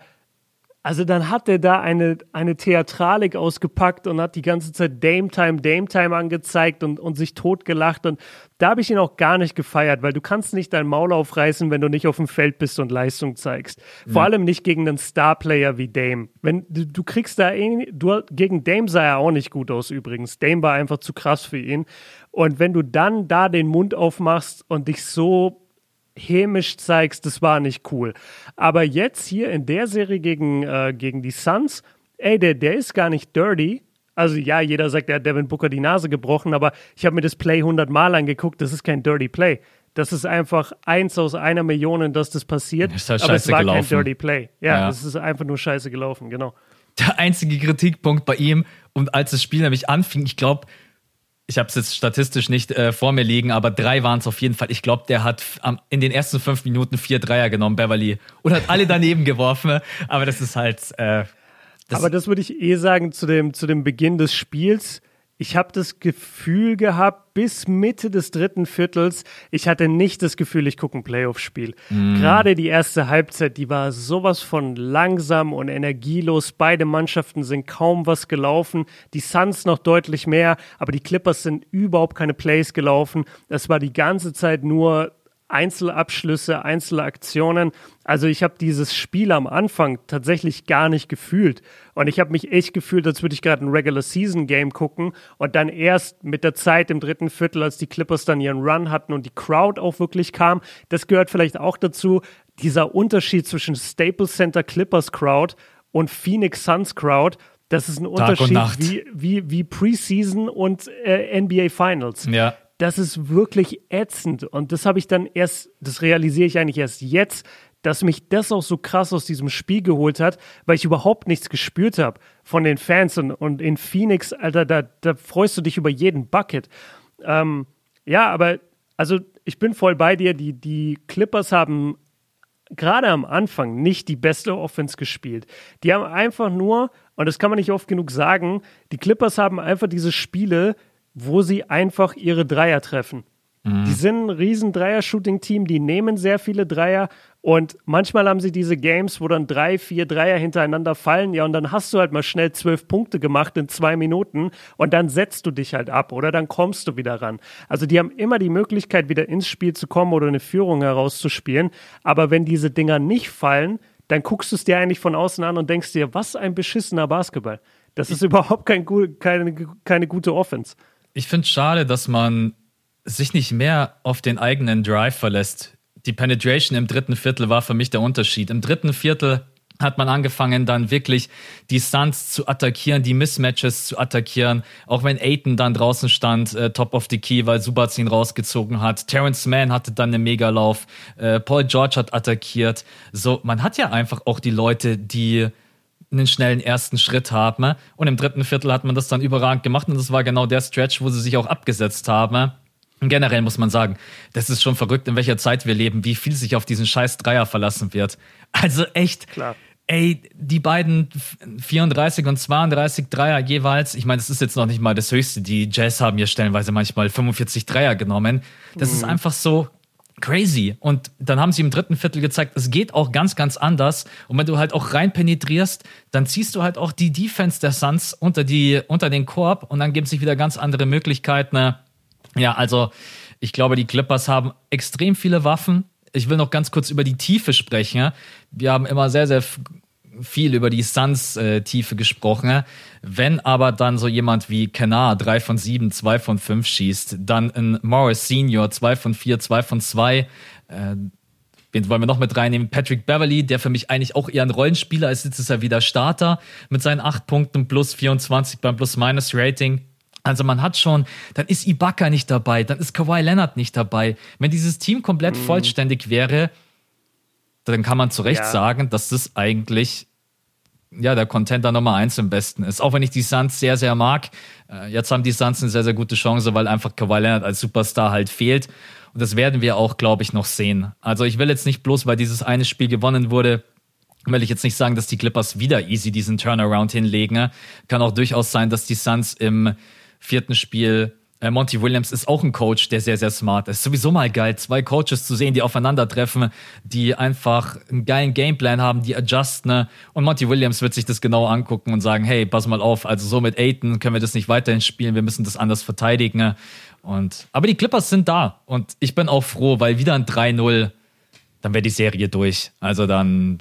also dann hat er da eine, eine Theatralik ausgepackt und hat die ganze Zeit Dame Time, Dame Time angezeigt und, und sich totgelacht. Und da habe ich ihn auch gar nicht gefeiert, weil du kannst nicht dein Maul aufreißen, wenn du nicht auf dem Feld bist und Leistung zeigst. Vor ja. allem nicht gegen einen Starplayer wie Dame. Wenn du, du kriegst da eh, du, gegen Dame sah er auch nicht gut aus übrigens. Dame war einfach zu krass für ihn. Und wenn du dann da den Mund aufmachst und dich so hämisch zeigst, das war nicht cool. Aber jetzt hier in der Serie gegen, äh, gegen die Suns, ey, der, der ist gar nicht dirty. Also ja, jeder sagt, er hat Devin Booker die Nase gebrochen, aber ich habe mir das Play 100 Mal angeguckt, das ist kein dirty Play. Das ist einfach eins aus einer Million, dass das passiert. Ist halt aber es war gelaufen. kein dirty Play. Ja, es ja. ist einfach nur scheiße gelaufen, genau. Der einzige Kritikpunkt bei ihm, und als das Spiel nämlich anfing, ich glaube, ich habe es jetzt statistisch nicht äh, vor mir liegen, aber drei waren es auf jeden Fall. Ich glaube, der hat ähm, in den ersten fünf Minuten vier Dreier genommen, Beverly, und hat alle daneben geworfen. Aber das ist halt. Äh, das aber das würde ich eh sagen zu dem, zu dem Beginn des Spiels. Ich habe das Gefühl gehabt, bis Mitte des dritten Viertels, ich hatte nicht das Gefühl, ich gucke ein Playoff-Spiel. Mm. Gerade die erste Halbzeit, die war sowas von langsam und energielos. Beide Mannschaften sind kaum was gelaufen. Die Suns noch deutlich mehr, aber die Clippers sind überhaupt keine Plays gelaufen. Es war die ganze Zeit nur Einzelabschlüsse, Einzelaktionen. Also ich habe dieses Spiel am Anfang tatsächlich gar nicht gefühlt. Und ich habe mich echt gefühlt, als würde ich gerade ein Regular Season Game gucken. Und dann erst mit der Zeit im dritten Viertel, als die Clippers dann ihren Run hatten und die Crowd auch wirklich kam, das gehört vielleicht auch dazu. Dieser Unterschied zwischen Staples Center Clippers Crowd und Phoenix Suns Crowd, das ist ein Unterschied wie, wie, wie Preseason und äh, NBA Finals. Ja das ist wirklich ätzend. Und das habe ich dann erst, das realisiere ich eigentlich erst jetzt, dass mich das auch so krass aus diesem Spiel geholt hat, weil ich überhaupt nichts gespürt habe von den Fans. Und, und in Phoenix, Alter, da, da freust du dich über jeden Bucket. Ähm, ja, aber also ich bin voll bei dir. Die, die Clippers haben gerade am Anfang nicht die beste Offense gespielt. Die haben einfach nur, und das kann man nicht oft genug sagen, die Clippers haben einfach diese Spiele wo sie einfach ihre Dreier treffen. Mhm. Die sind ein riesen Dreier-Shooting-Team, die nehmen sehr viele Dreier und manchmal haben sie diese Games, wo dann drei, vier Dreier hintereinander fallen, ja, und dann hast du halt mal schnell zwölf Punkte gemacht in zwei Minuten und dann setzt du dich halt ab oder dann kommst du wieder ran. Also die haben immer die Möglichkeit, wieder ins Spiel zu kommen oder eine Führung herauszuspielen, aber wenn diese Dinger nicht fallen, dann guckst du es dir eigentlich von außen an und denkst dir, was ein beschissener Basketball. Das ist überhaupt kein, keine, keine gute Offense ich finde es schade, dass man sich nicht mehr auf den eigenen Drive verlässt. Die Penetration im dritten Viertel war für mich der Unterschied. Im dritten Viertel hat man angefangen, dann wirklich die Stunts zu attackieren, die Mismatches zu attackieren. Auch wenn Aiton dann draußen stand, äh, top of the key, weil Subac ihn rausgezogen hat. Terrence Mann hatte dann einen Megalauf. Äh, Paul George hat attackiert. So, man hat ja einfach auch die Leute, die einen schnellen ersten Schritt haben. Und im dritten Viertel hat man das dann überragend gemacht und das war genau der Stretch, wo sie sich auch abgesetzt haben. Und generell muss man sagen, das ist schon verrückt, in welcher Zeit wir leben, wie viel sich auf diesen scheiß Dreier verlassen wird. Also echt. Klar. Ey, die beiden 34 und 32 Dreier jeweils, ich meine, das ist jetzt noch nicht mal das Höchste. Die Jazz haben ja stellenweise manchmal 45 Dreier genommen. Das mhm. ist einfach so, crazy. Und dann haben sie im dritten Viertel gezeigt, es geht auch ganz, ganz anders. Und wenn du halt auch rein penetrierst, dann ziehst du halt auch die Defense der Suns unter, die, unter den Korb und dann gibt es sich wieder ganz andere Möglichkeiten. Ja, also ich glaube, die Clippers haben extrem viele Waffen. Ich will noch ganz kurz über die Tiefe sprechen. Wir haben immer sehr, sehr viel über die Suns-Tiefe äh, gesprochen. Wenn aber dann so jemand wie Kenar 3 von 7, 2 von 5 schießt, dann ein Morris Senior 2 von 4, 2 von 2, äh, Wen wollen wir noch mit reinnehmen? Patrick Beverly, der für mich eigentlich auch eher ein Rollenspieler ist. Jetzt ist er wieder Starter mit seinen 8 Punkten plus 24 beim Plus-Minus-Rating. Also man hat schon, dann ist Ibaka nicht dabei, dann ist Kawhi Leonard nicht dabei. Wenn dieses Team komplett mhm. vollständig wäre, dann kann man zu Recht ja. sagen, dass das eigentlich ja, der Contender Nummer eins im Besten ist. Auch wenn ich die Suns sehr, sehr mag. Äh, jetzt haben die Suns eine sehr, sehr gute Chance, weil einfach Kawhi Leonard als Superstar halt fehlt. Und das werden wir auch, glaube ich, noch sehen. Also ich will jetzt nicht bloß, weil dieses eine Spiel gewonnen wurde, will ich jetzt nicht sagen, dass die Clippers wieder easy diesen Turnaround hinlegen. Kann auch durchaus sein, dass die Suns im vierten Spiel äh, Monty Williams ist auch ein Coach, der sehr, sehr smart ist. Sowieso mal geil, zwei Coaches zu sehen, die aufeinandertreffen, die einfach einen geilen Gameplan haben, die adjusten. Ne? Und Monty Williams wird sich das genau angucken und sagen, hey, pass mal auf, also so mit Aiton können wir das nicht weiterhin spielen, wir müssen das anders verteidigen. Ne? Und, aber die Clippers sind da und ich bin auch froh, weil wieder ein 3-0, dann wäre die Serie durch. Also dann.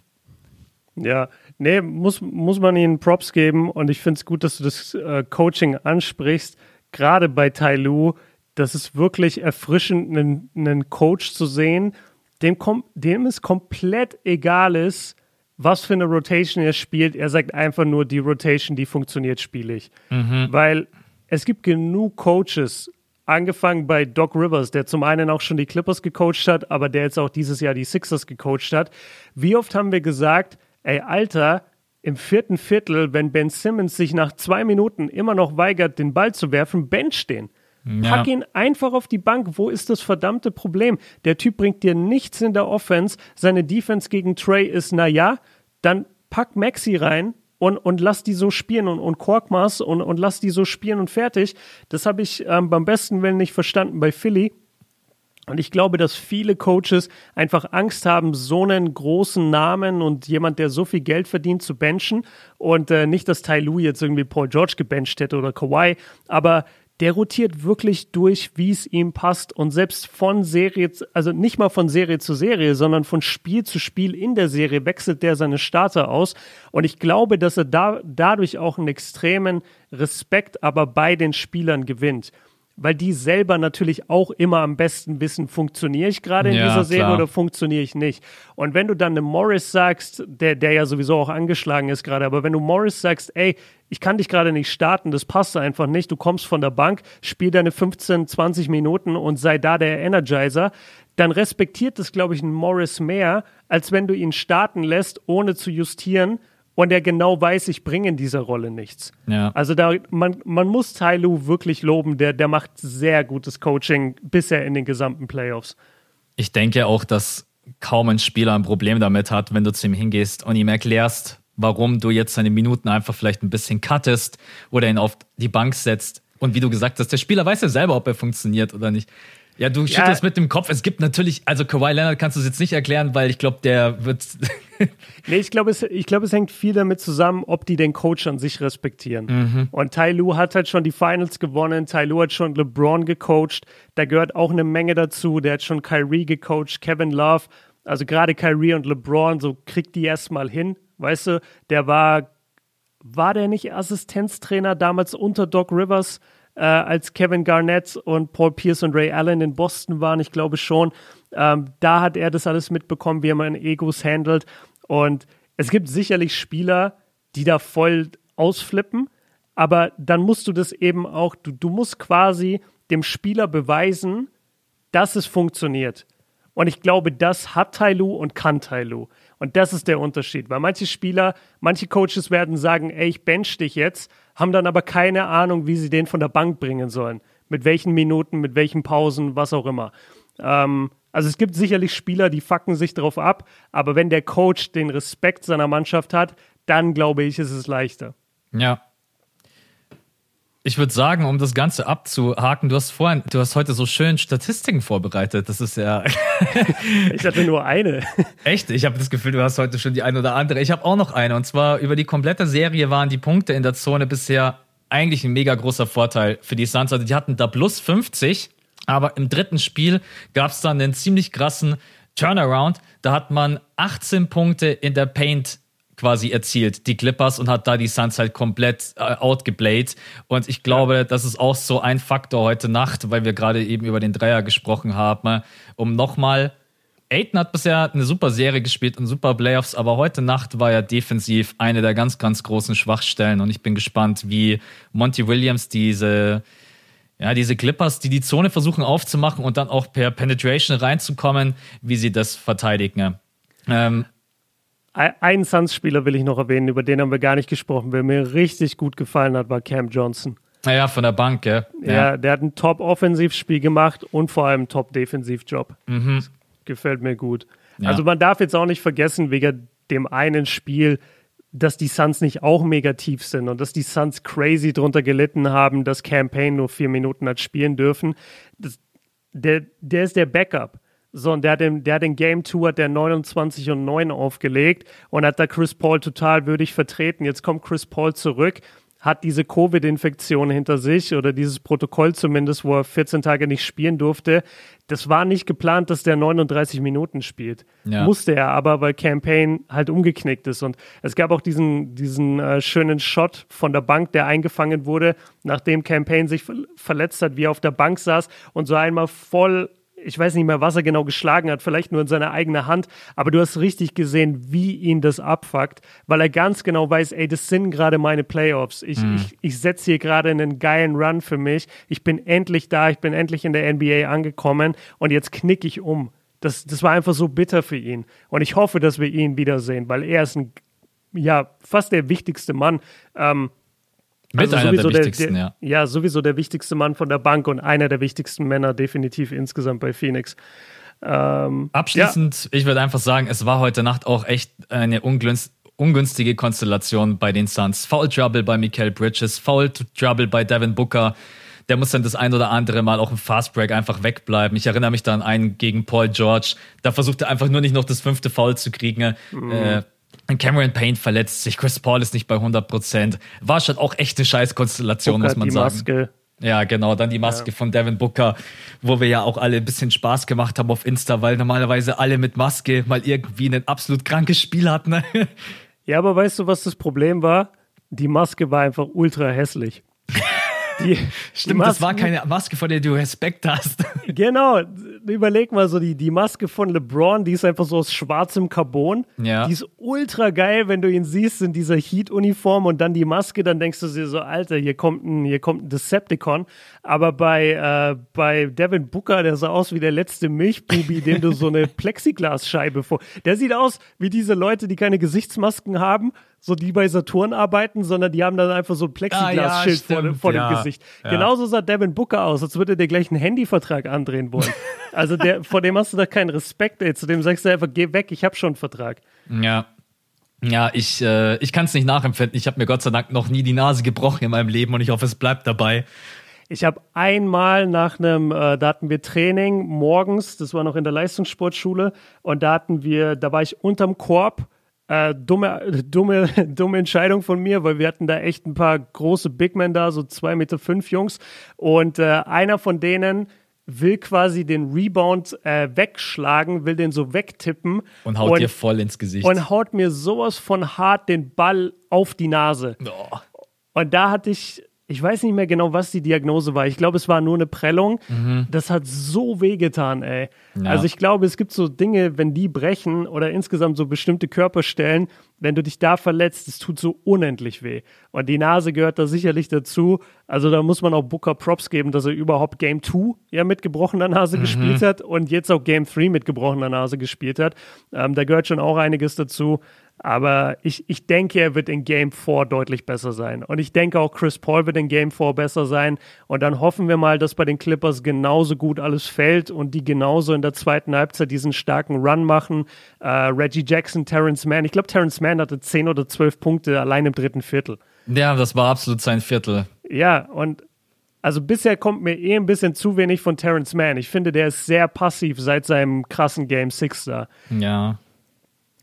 Ja, nee, muss, muss man ihnen Props geben und ich finde es gut, dass du das äh, Coaching ansprichst gerade bei Tai Lu, das ist wirklich erfrischend, einen, einen Coach zu sehen, dem, dem es komplett egal ist, was für eine Rotation er spielt. Er sagt einfach nur, die Rotation, die funktioniert, spiele ich. Mhm. Weil es gibt genug Coaches, angefangen bei Doc Rivers, der zum einen auch schon die Clippers gecoacht hat, aber der jetzt auch dieses Jahr die Sixers gecoacht hat. Wie oft haben wir gesagt, ey, Alter, im vierten Viertel, wenn Ben Simmons sich nach zwei Minuten immer noch weigert, den Ball zu werfen, bench den. Ja. Pack ihn einfach auf die Bank. Wo ist das verdammte Problem? Der Typ bringt dir nichts in der Offense. Seine Defense gegen Trey ist, naja, dann pack Maxi rein und, und lass die so spielen und, und Korkmaz und, und lass die so spielen und fertig. Das habe ich ähm, beim besten Willen nicht verstanden bei Philly. Und ich glaube, dass viele Coaches einfach Angst haben, so einen großen Namen und jemand, der so viel Geld verdient, zu benchen. Und äh, nicht, dass Tai Lu jetzt irgendwie Paul George gebencht hätte oder Kawhi, aber der rotiert wirklich durch, wie es ihm passt. Und selbst von Serie, also nicht mal von Serie zu Serie, sondern von Spiel zu Spiel in der Serie wechselt der seine Starter aus. Und ich glaube, dass er da, dadurch auch einen extremen Respekt aber bei den Spielern gewinnt weil die selber natürlich auch immer am besten wissen, funktioniere ich gerade in ja, dieser Serie klar. oder funktioniere ich nicht. Und wenn du dann einem Morris sagst, der, der ja sowieso auch angeschlagen ist gerade, aber wenn du Morris sagst, ey, ich kann dich gerade nicht starten, das passt einfach nicht, du kommst von der Bank, spiel deine 15, 20 Minuten und sei da der Energizer, dann respektiert das, glaube ich, ein Morris mehr, als wenn du ihn starten lässt, ohne zu justieren und er genau weiß, ich bringe in dieser Rolle nichts. Ja. Also da, man, man muss Tai Lu wirklich loben, der, der macht sehr gutes Coaching bisher in den gesamten Playoffs. Ich denke auch, dass kaum ein Spieler ein Problem damit hat, wenn du zu ihm hingehst und ihm erklärst, warum du jetzt seine Minuten einfach vielleicht ein bisschen cuttest oder ihn auf die Bank setzt. Und wie du gesagt hast, der Spieler weiß ja selber, ob er funktioniert oder nicht. Ja, du schüttelst ja. mit dem Kopf. Es gibt natürlich, also Kawhi Leonard kannst du es jetzt nicht erklären, weil ich glaube, der wird. nee, ich glaube, es, glaub, es hängt viel damit zusammen, ob die den Coach an sich respektieren. Mhm. Und Ty Lue hat halt schon die Finals gewonnen. Ty Lue hat schon LeBron gecoacht. Da gehört auch eine Menge dazu. Der hat schon Kyrie gecoacht, Kevin Love. Also gerade Kyrie und LeBron, so kriegt die erstmal hin. Weißt du, der war, war der nicht Assistenztrainer damals unter Doc Rivers? Äh, als Kevin Garnett und Paul Pierce und Ray Allen in Boston waren, ich glaube schon. Ähm, da hat er das alles mitbekommen, wie man Egos handelt. Und es gibt sicherlich Spieler, die da voll ausflippen, aber dann musst du das eben auch, du, du musst quasi dem Spieler beweisen, dass es funktioniert. Und ich glaube, das hat Tailu und kann Tailu. Und das ist der Unterschied, weil manche Spieler, manche Coaches werden sagen, ey, ich bench dich jetzt, haben dann aber keine Ahnung, wie sie den von der Bank bringen sollen. Mit welchen Minuten, mit welchen Pausen, was auch immer. Ähm, also es gibt sicherlich Spieler, die fucken sich darauf ab, aber wenn der Coach den Respekt seiner Mannschaft hat, dann glaube ich, ist es leichter. Ja, ich würde sagen, um das Ganze abzuhaken, du hast vorhin, du hast heute so schön Statistiken vorbereitet. Das ist ja. ich hatte nur eine. Echt? Ich habe das Gefühl, du hast heute schon die eine oder andere. Ich habe auch noch eine. Und zwar über die komplette Serie waren die Punkte in der Zone bisher eigentlich ein mega großer Vorteil für die Suns. Also die hatten da plus 50, aber im dritten Spiel gab es dann einen ziemlich krassen Turnaround. Da hat man 18 Punkte in der Paint quasi erzielt, die Clippers, und hat da die Suns halt komplett äh, outgeblayed. Und ich glaube, das ist auch so ein Faktor heute Nacht, weil wir gerade eben über den Dreier gesprochen haben, um nochmal. Aiden hat bisher eine super Serie gespielt und super Playoffs, aber heute Nacht war ja defensiv eine der ganz, ganz großen Schwachstellen und ich bin gespannt, wie Monty Williams diese, ja, diese Clippers, die die Zone versuchen aufzumachen und dann auch per Penetration reinzukommen, wie sie das verteidigen. Ähm, einen Suns-Spieler will ich noch erwähnen, über den haben wir gar nicht gesprochen, wer mir richtig gut gefallen hat, war Cam Johnson. Naja, von der Bank, ja. Ja, der hat ein Top-Offensivspiel gemacht und vor allem Top-Defensivjob. Mhm. Gefällt mir gut. Ja. Also man darf jetzt auch nicht vergessen, wegen dem einen Spiel, dass die Suns nicht auch mega tief sind und dass die Suns crazy drunter gelitten haben, dass Campaign nur vier Minuten hat spielen dürfen. Das, der, der ist der Backup. So, und der hat den, der hat den Game Tour der 29 und 9 aufgelegt und hat da Chris Paul total würdig vertreten. Jetzt kommt Chris Paul zurück, hat diese Covid-Infektion hinter sich oder dieses Protokoll zumindest, wo er 14 Tage nicht spielen durfte. Das war nicht geplant, dass der 39 Minuten spielt. Ja. Musste er aber, weil Campaign halt umgeknickt ist. Und es gab auch diesen, diesen äh, schönen Shot von der Bank, der eingefangen wurde, nachdem Campaign sich verletzt hat, wie er auf der Bank saß und so einmal voll ich weiß nicht mehr, was er genau geschlagen hat, vielleicht nur in seine eigene Hand, aber du hast richtig gesehen, wie ihn das abfuckt, weil er ganz genau weiß, ey, das sind gerade meine Playoffs. Ich, mhm. ich, ich setze hier gerade einen geilen Run für mich. Ich bin endlich da, ich bin endlich in der NBA angekommen und jetzt knick ich um. Das, das war einfach so bitter für ihn. Und ich hoffe, dass wir ihn wiedersehen, weil er ist ein, ja, fast der wichtigste Mann. Ähm, mit also einer der wichtigsten, der, ja. Ja, sowieso der wichtigste Mann von der Bank und einer der wichtigsten Männer definitiv insgesamt bei Phoenix. Ähm, Abschließend, ja. ich würde einfach sagen, es war heute Nacht auch echt eine ungünstige Konstellation bei den Suns. Foul Trouble bei Mikael Bridges, Foul Trouble bei Devin Booker. Der muss dann das ein oder andere Mal auch im Fastbreak einfach wegbleiben. Ich erinnere mich da an einen gegen Paul George. Da versucht er einfach nur nicht noch das fünfte Foul zu kriegen. Mhm. Äh, Cameron Payne verletzt sich, Chris Paul ist nicht bei 100 Prozent. War schon auch echt eine Scheißkonstellation, muss man die sagen. Maske. Ja, genau, dann die Maske ja. von Devin Booker, wo wir ja auch alle ein bisschen Spaß gemacht haben auf Insta, weil normalerweise alle mit Maske mal irgendwie ein absolut krankes Spiel hatten. Ne? Ja, aber weißt du, was das Problem war? Die Maske war einfach ultra hässlich. Die, Stimmt, die Masken, das war keine Maske, vor der du Respekt hast. Genau, überleg mal so, die, die Maske von LeBron, die ist einfach so aus schwarzem Carbon. Ja. Die ist ultra geil, wenn du ihn siehst in dieser Heat-Uniform und dann die Maske, dann denkst du dir so, Alter, hier kommt ein, hier kommt ein Decepticon. Aber bei, äh, bei Devin Booker, der sah aus wie der letzte Milchbubi, dem du so eine Plexiglasscheibe vor. Der sieht aus wie diese Leute, die keine Gesichtsmasken haben so die bei Saturn arbeiten, sondern die haben dann einfach so ein Plexiglasschild ah, ja, vor, vor, dem ja, Gesicht. Ja. Genauso sah Devin Booker aus, als würde der gleich einen Handyvertrag andrehen wollen. also der, vor dem hast du da keinen Respekt, ey. Zu dem sagst du einfach, geh weg, ich habe schon einen Vertrag. Ja. Ja, ich, äh, ich kann es nicht nachempfinden. Ich habe mir Gott sei Dank noch nie die Nase gebrochen in meinem Leben und ich hoffe, es bleibt dabei. Ich habe einmal nach einem, äh, da hatten wir Training morgens, das war noch in der Leistungssportschule, und da hatten wir, da war ich unterm Korb äh, dumme, dumme, dumme Entscheidung von mir, weil wir hatten da echt ein paar große Big Men da, so zwei Meter fünf Jungs. Und äh, einer von denen will quasi den Rebound äh, wegschlagen, will den so wegtippen. Und haut und, dir voll ins Gesicht. Und haut mir sowas von hart den Ball auf die Nase. Oh. Und da hatte ich ich weiß nicht mehr genau, was die Diagnose war. Ich glaube, es war nur eine Prellung. Mhm. Das hat so wehgetan, ey. Ja. Also ich glaube, es gibt so Dinge, wenn die brechen oder insgesamt so bestimmte Körperstellen, wenn du dich da verletzt, es tut so unendlich weh. Und die Nase gehört da sicherlich dazu. Also da muss man auch Booker Props geben, dass er überhaupt Game 2 ja mit gebrochener Nase mhm. gespielt hat und jetzt auch Game 3 mit gebrochener Nase gespielt hat. Ähm, da gehört schon auch einiges dazu. Aber ich, ich denke, er wird in Game 4 deutlich besser sein. Und ich denke auch, Chris Paul wird in Game 4 besser sein. Und dann hoffen wir mal, dass bei den Clippers genauso gut alles fällt und die genauso in der zweiten Halbzeit diesen starken Run machen. Äh, Reggie Jackson, Terrence Mann. Ich glaube, Terrence Mann hatte 10 oder 12 Punkte allein im dritten Viertel. Ja, das war absolut sein Viertel. Ja, und also bisher kommt mir eh ein bisschen zu wenig von Terrence Mann. Ich finde, der ist sehr passiv seit seinem krassen Game 6 da. Ja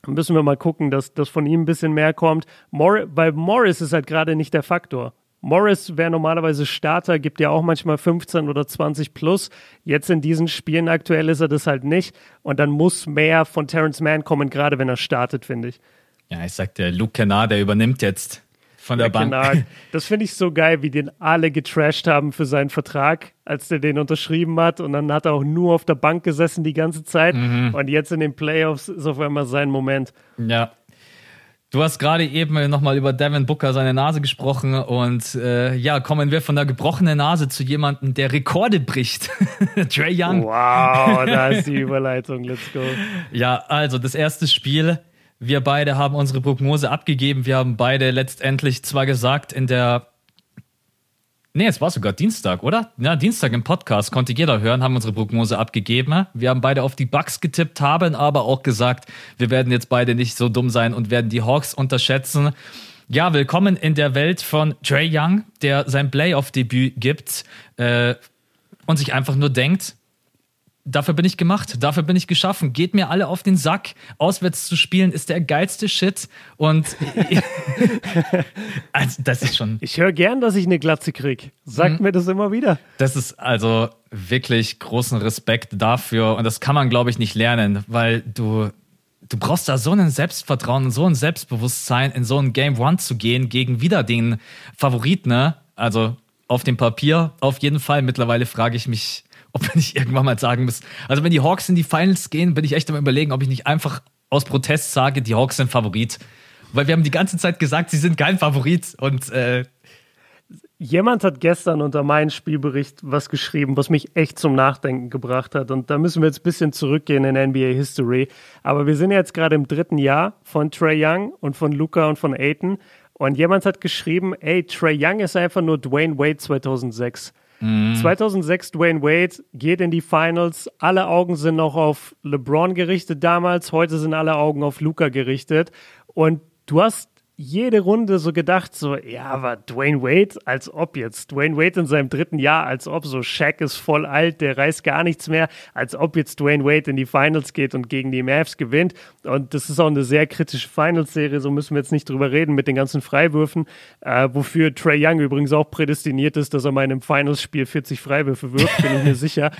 müssen wir mal gucken, dass, dass von ihm ein bisschen mehr kommt. Mor weil Morris ist halt gerade nicht der Faktor. Morris wäre normalerweise Starter, gibt ja auch manchmal 15 oder 20 plus. Jetzt in diesen Spielen aktuell ist er das halt nicht. Und dann muss mehr von Terrence Mann kommen, gerade wenn er startet, finde ich. Ja, ich sagte, Luke Kennard, der übernimmt jetzt von der Bank. Genau. Das finde ich so geil, wie den alle getrashed haben für seinen Vertrag, als der den unterschrieben hat. Und dann hat er auch nur auf der Bank gesessen die ganze Zeit. Mhm. Und jetzt in den Playoffs ist auf einmal sein Moment. Ja. Du hast gerade eben nochmal über Devin Booker seine Nase gesprochen und äh, ja, kommen wir von der gebrochenen Nase zu jemandem, der Rekorde bricht. Trey Young. Wow, da ist die Überleitung. Let's go. Ja, also das erste Spiel wir beide haben unsere Prognose abgegeben. Wir haben beide letztendlich zwar gesagt in der Nee, es war sogar Dienstag, oder? Ja, Dienstag im Podcast konnte jeder hören, haben unsere Prognose abgegeben. Wir haben beide auf die Bugs getippt, haben aber auch gesagt, wir werden jetzt beide nicht so dumm sein und werden die Hawks unterschätzen. Ja, willkommen in der Welt von Trey Young, der sein Playoff-Debüt gibt äh, und sich einfach nur denkt, dafür bin ich gemacht, dafür bin ich geschaffen. Geht mir alle auf den Sack. Auswärts zu spielen ist der geilste Shit. Und also, das ist schon. Ich höre gern, dass ich eine Glatze krieg. Sagt mhm. mir das immer wieder. Das ist also wirklich großen Respekt dafür. Und das kann man, glaube ich, nicht lernen, weil du. Du brauchst da so ein Selbstvertrauen und so ein Selbstbewusstsein, in so ein Game One zu gehen, gegen wieder den Favoriten, ne? Also auf dem Papier auf jeden Fall. Mittlerweile frage ich mich, ob ich irgendwann mal sagen muss. Also wenn die Hawks in die Finals gehen, bin ich echt am überlegen, ob ich nicht einfach aus Protest sage, die Hawks sind Favorit. Weil wir haben die ganze Zeit gesagt, sie sind kein Favorit und äh Jemand hat gestern unter meinem Spielbericht was geschrieben, was mich echt zum Nachdenken gebracht hat. Und da müssen wir jetzt ein bisschen zurückgehen in NBA History. Aber wir sind jetzt gerade im dritten Jahr von Trey Young und von Luca und von Aiton. Und jemand hat geschrieben, ey, Trey Young ist einfach nur Dwayne Wade 2006. 2006 mhm. Dwayne Wade geht in die Finals. Alle Augen sind noch auf LeBron gerichtet damals. Heute sind alle Augen auf Luca gerichtet. Und du hast jede Runde so gedacht, so, ja, aber Dwayne Wade, als ob jetzt, Dwayne Wade in seinem dritten Jahr, als ob so, Shaq ist voll alt, der reißt gar nichts mehr, als ob jetzt Dwayne Wade in die Finals geht und gegen die Mavs gewinnt. Und das ist auch eine sehr kritische Finals-Serie, so müssen wir jetzt nicht drüber reden mit den ganzen Freiwürfen, äh, wofür Trey Young übrigens auch prädestiniert ist, dass er mal in einem Finals-Spiel 40 Freiwürfe wirft, bin ich mir sicher.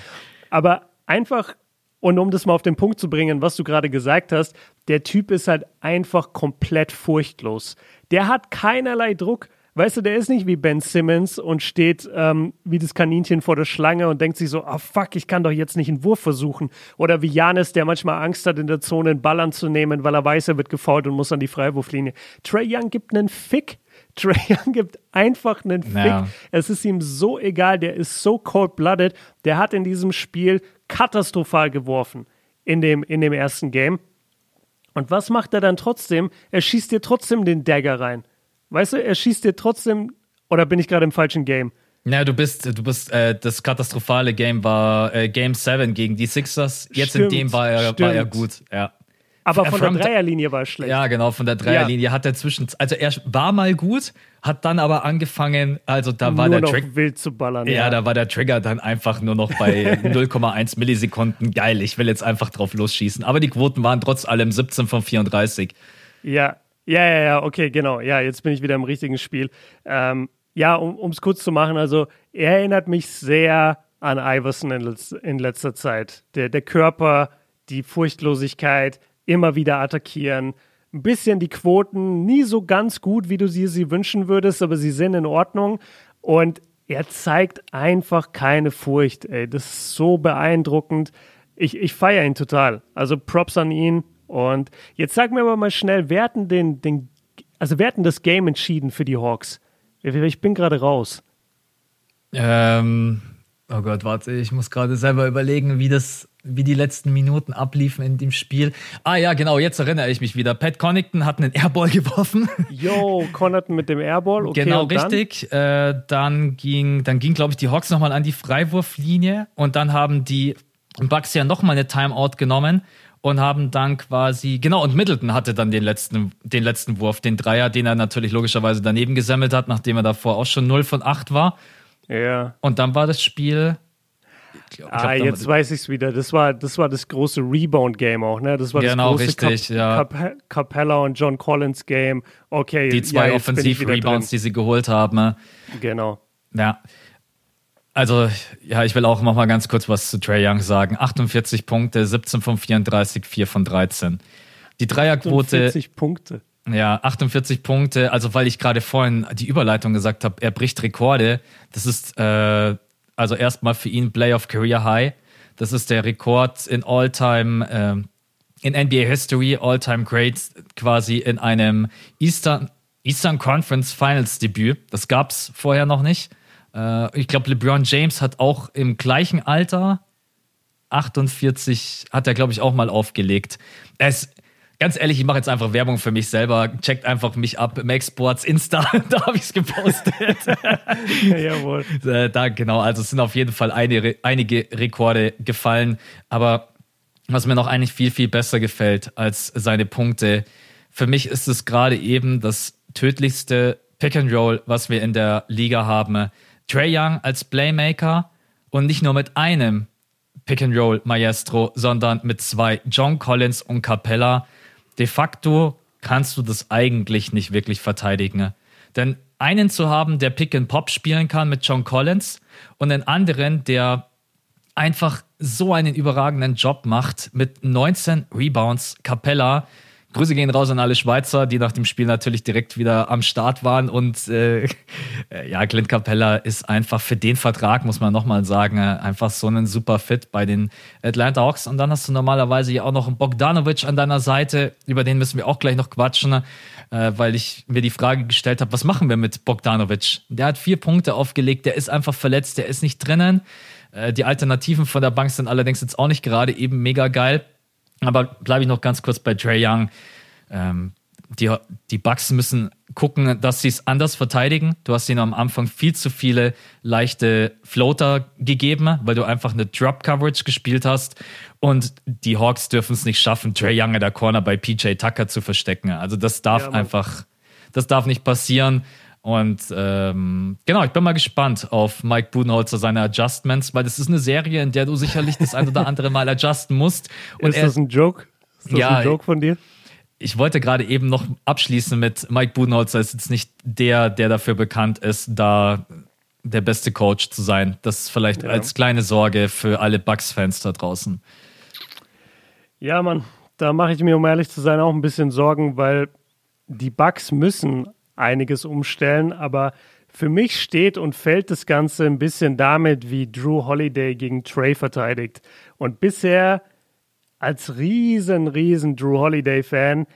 Aber einfach und um das mal auf den Punkt zu bringen, was du gerade gesagt hast, der Typ ist halt einfach komplett furchtlos. Der hat keinerlei Druck. Weißt du, der ist nicht wie Ben Simmons und steht ähm, wie das Kaninchen vor der Schlange und denkt sich so, ah oh, fuck, ich kann doch jetzt nicht einen Wurf versuchen. Oder wie Janis, der manchmal Angst hat, in der Zone einen Ball anzunehmen, weil er weiß, er wird gefault und muss an die Freiwurflinie. Trey Young gibt einen Fick. Trey Young gibt einfach einen Fick. Ja. Es ist ihm so egal, der ist so cold-blooded. Der hat in diesem Spiel katastrophal geworfen in dem, in dem ersten Game. Und was macht er dann trotzdem? Er schießt dir trotzdem den Dagger rein. Weißt du, er schießt dir trotzdem, oder bin ich gerade im falschen Game? Ja, du bist, du bist, äh, das katastrophale Game war äh, Game 7 gegen die Sixers. Jetzt stimmt, in dem war er, war er gut, ja. Aber von der Dreierlinie war er schlecht. Ja, genau, von der Dreierlinie ja. hat er zwischen, also er war mal gut, hat dann aber angefangen, also da war nur der Trigger. wild zu ballern. Ja, ja, da war der Trigger dann einfach nur noch bei 0,1 Millisekunden. Geil, ich will jetzt einfach drauf losschießen. Aber die Quoten waren trotz allem 17 von 34. Ja, ja, ja, ja, okay, genau. Ja, jetzt bin ich wieder im richtigen Spiel. Ähm, ja, um es kurz zu machen, also er erinnert mich sehr an Iverson in, in letzter Zeit. Der, der Körper, die Furchtlosigkeit, immer wieder attackieren. Ein bisschen die Quoten nie so ganz gut, wie du sie, sie wünschen würdest, aber sie sind in Ordnung. Und er zeigt einfach keine Furcht. Ey. Das ist so beeindruckend. Ich, ich feiere ihn total. Also Props an ihn. Und jetzt sag mir aber mal schnell, wer hat denn den, den also wer hat denn das Game entschieden für die Hawks? Ich bin gerade raus. Ähm, oh Gott, warte, ich muss gerade selber überlegen, wie das wie die letzten Minuten abliefen in dem Spiel. Ah ja, genau, jetzt erinnere ich mich wieder. Pat Connaughton hat einen Airball geworfen. Yo, Connaughton mit dem Airball, okay. Genau, richtig. Dann, äh, dann ging, dann ging, glaube ich, die Hawks nochmal an die Freiwurflinie und dann haben die Bucks ja nochmal eine Timeout genommen und haben dann quasi, genau, und Middleton hatte dann den letzten, den letzten Wurf, den Dreier, den er natürlich logischerweise daneben gesammelt hat, nachdem er davor auch schon 0 von 8 war. Ja. Und dann war das Spiel Glaub, ah, jetzt weiß ich es wieder. Das war, das war das große Rebound-Game auch, ne? Das war genau, das große richtig, Cap ja. Cap Capella und John Collins Game. Okay. Die zwei ja, Offensiv-Rebounds, die sie geholt haben. Ne? Genau. Ja. Also, ja, ich will auch noch mal ganz kurz was zu Trey Young sagen. 48 Punkte, 17 von 34, 4 von 13. Die Dreierquote. 48 Punkte. Ja, 48 Punkte. Also, weil ich gerade vorhin die Überleitung gesagt habe, er bricht Rekorde. Das ist äh, also erstmal für ihn Play of Career High. Das ist der Rekord in All-Time, äh, in NBA History, All-Time Great, quasi in einem Eastern, Eastern Conference Finals Debüt. Das gab es vorher noch nicht. Äh, ich glaube, LeBron James hat auch im gleichen Alter 48 hat er, glaube ich, auch mal aufgelegt. Es, ganz ehrlich, ich mache jetzt einfach Werbung für mich selber. Checkt einfach mich ab, Max Sports Insta, da habe ich es gepostet. Jawohl. Äh, da, genau, also es sind auf jeden Fall eine, einige Rekorde gefallen. Aber was mir noch eigentlich viel, viel besser gefällt als seine Punkte, für mich ist es gerade eben das tödlichste Pick and Roll, was wir in der Liga haben. Trey Young als Playmaker und nicht nur mit einem Pick and Roll Maestro, sondern mit zwei John Collins und Capella de facto kannst du das eigentlich nicht wirklich verteidigen. Denn einen zu haben, der Pick and Pop spielen kann mit John Collins und einen anderen, der einfach so einen überragenden Job macht mit 19 Rebounds, Capella, Grüße gehen raus an alle Schweizer, die nach dem Spiel natürlich direkt wieder am Start waren. Und äh, ja, Clint Capella ist einfach für den Vertrag, muss man nochmal sagen, einfach so ein super Fit bei den Atlanta Hawks. Und dann hast du normalerweise ja auch noch einen Bogdanovic an deiner Seite, über den müssen wir auch gleich noch quatschen, äh, weil ich mir die Frage gestellt habe, was machen wir mit Bogdanovic? Der hat vier Punkte aufgelegt, der ist einfach verletzt, der ist nicht drinnen. Äh, die Alternativen von der Bank sind allerdings jetzt auch nicht gerade eben mega geil. Aber bleibe ich noch ganz kurz bei Trey Young. Ähm, die, die Bucks müssen gucken, dass sie es anders verteidigen. Du hast ihnen am Anfang viel zu viele leichte Floater gegeben, weil du einfach eine Drop-Coverage gespielt hast. Und die Hawks dürfen es nicht schaffen, Trey Young in der Corner bei PJ Tucker zu verstecken. Also das darf ja, einfach, das darf nicht passieren. Und ähm, genau, ich bin mal gespannt auf Mike Budenholzer seine Adjustments, weil das ist eine Serie, in der du sicherlich das ein oder andere Mal adjusten musst. Und ist das ein Joke? Ist das ja, ein Joke von dir? Ich wollte gerade eben noch abschließen mit Mike Budenholzer ist jetzt nicht der, der dafür bekannt ist, da der beste Coach zu sein. Das vielleicht ja. als kleine Sorge für alle Bucks-Fans da draußen. Ja, Mann, da mache ich mir, um ehrlich zu sein, auch ein bisschen Sorgen, weil die Bucks müssen einiges umstellen, aber für mich steht und fällt das Ganze ein bisschen damit, wie Drew Holiday gegen Trey verteidigt. Und bisher als riesen, riesen Drew Holiday-Fan,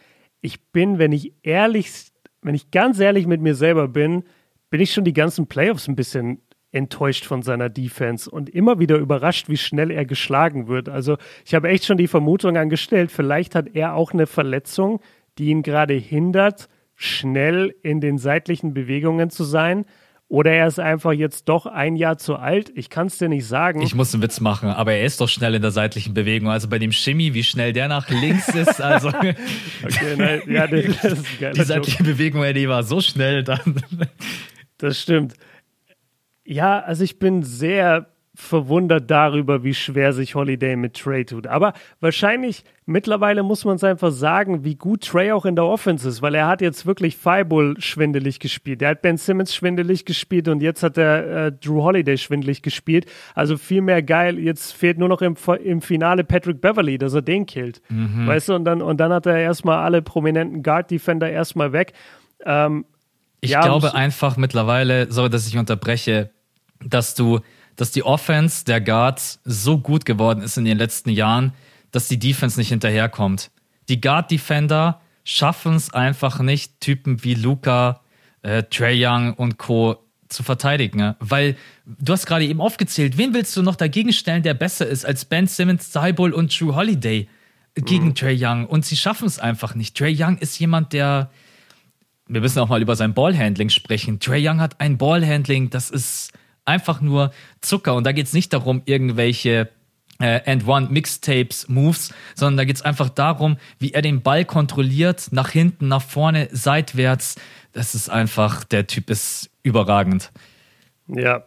ich bin, wenn ich ehrlich, wenn ich ganz ehrlich mit mir selber bin, bin ich schon die ganzen Playoffs ein bisschen enttäuscht von seiner Defense und immer wieder überrascht, wie schnell er geschlagen wird. Also ich habe echt schon die Vermutung angestellt, vielleicht hat er auch eine Verletzung, die ihn gerade hindert, schnell in den seitlichen Bewegungen zu sein. Oder er ist einfach jetzt doch ein Jahr zu alt. Ich kann es dir nicht sagen. Ich muss einen Witz machen, aber er ist doch schnell in der seitlichen Bewegung. Also bei dem Shimmy, wie schnell der nach links ist. Also okay, nein, ja, das ist ein Die seitliche Joke. Bewegung, die war so schnell dann. Das stimmt. Ja, also ich bin sehr verwundert darüber, wie schwer sich Holiday mit Trey tut. Aber wahrscheinlich mittlerweile muss man es einfach sagen, wie gut Trey auch in der Offense ist, weil er hat jetzt wirklich Fireball schwindelig gespielt. Er hat Ben Simmons schwindelig gespielt und jetzt hat er äh, Drew Holiday schwindelig gespielt. Also viel mehr geil. Jetzt fehlt nur noch im, im Finale Patrick Beverly, dass er den killt. Mhm. Weißt du, und dann, und dann hat er erstmal alle prominenten Guard-Defender erstmal weg. Ähm, ich ja, glaube einfach mittlerweile, sorry, dass ich unterbreche, dass du dass die Offense der Guards so gut geworden ist in den letzten Jahren, dass die Defense nicht hinterherkommt. Die Guard-Defender schaffen es einfach nicht, Typen wie Luca, äh, Trey Young und Co. zu verteidigen. Ne? Weil du hast gerade eben aufgezählt, wen willst du noch dagegen stellen, der besser ist als Ben Simmons, Cybull und Drew Holiday gegen mhm. Trey Young? Und sie schaffen es einfach nicht. Trey Young ist jemand, der. Wir müssen auch mal über sein Ballhandling sprechen. Trey Young hat ein Ballhandling, das ist einfach nur Zucker. Und da geht es nicht darum, irgendwelche äh, and One Mixtapes Moves, sondern da geht es einfach darum, wie er den Ball kontrolliert, nach hinten, nach vorne, seitwärts. Das ist einfach, der Typ ist überragend. Ja.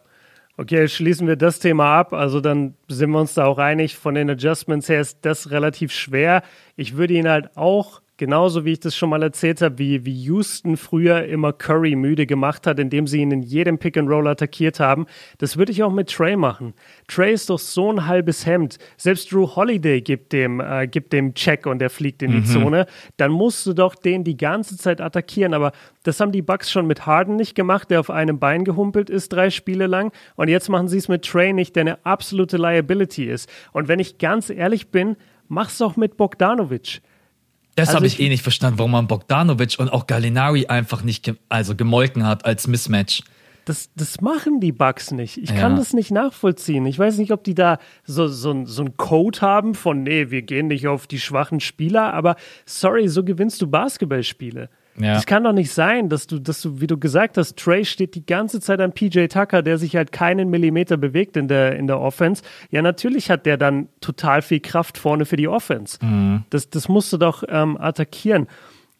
Okay, schließen wir das Thema ab. Also dann sind wir uns da auch einig. Von den Adjustments her ist das relativ schwer. Ich würde ihn halt auch Genauso wie ich das schon mal erzählt habe, wie, wie Houston früher immer Curry müde gemacht hat, indem sie ihn in jedem Pick and Roll attackiert haben. Das würde ich auch mit Trey machen. Trey ist doch so ein halbes Hemd. Selbst Drew Holiday gibt dem, äh, gibt dem Check und er fliegt in die mhm. Zone. Dann musst du doch den die ganze Zeit attackieren. Aber das haben die Bucks schon mit Harden nicht gemacht, der auf einem Bein gehumpelt ist, drei Spiele lang. Und jetzt machen sie es mit Trey nicht, der eine absolute Liability ist. Und wenn ich ganz ehrlich bin, mach's doch mit Bogdanovic. Das also habe ich, ich, eh nicht verstanden, warum man Bogdanovic und auch Gallinari einfach nicht ge also gemolken hat als Mismatch. Das, das machen die Bugs nicht. Ich ja. kann das nicht nachvollziehen. Ich weiß nicht, ob die da so, so, so einen Code haben von, nee, wir gehen nicht auf die schwachen Spieler, aber sorry, so gewinnst du Basketballspiele. Ja. Das kann doch nicht sein, dass du, dass du, wie du gesagt hast, Trey steht die ganze Zeit an PJ Tucker, der sich halt keinen Millimeter bewegt in der, in der Offense. Ja, natürlich hat der dann total viel Kraft vorne für die Offense. Mhm. Das, das musst du doch ähm, attackieren.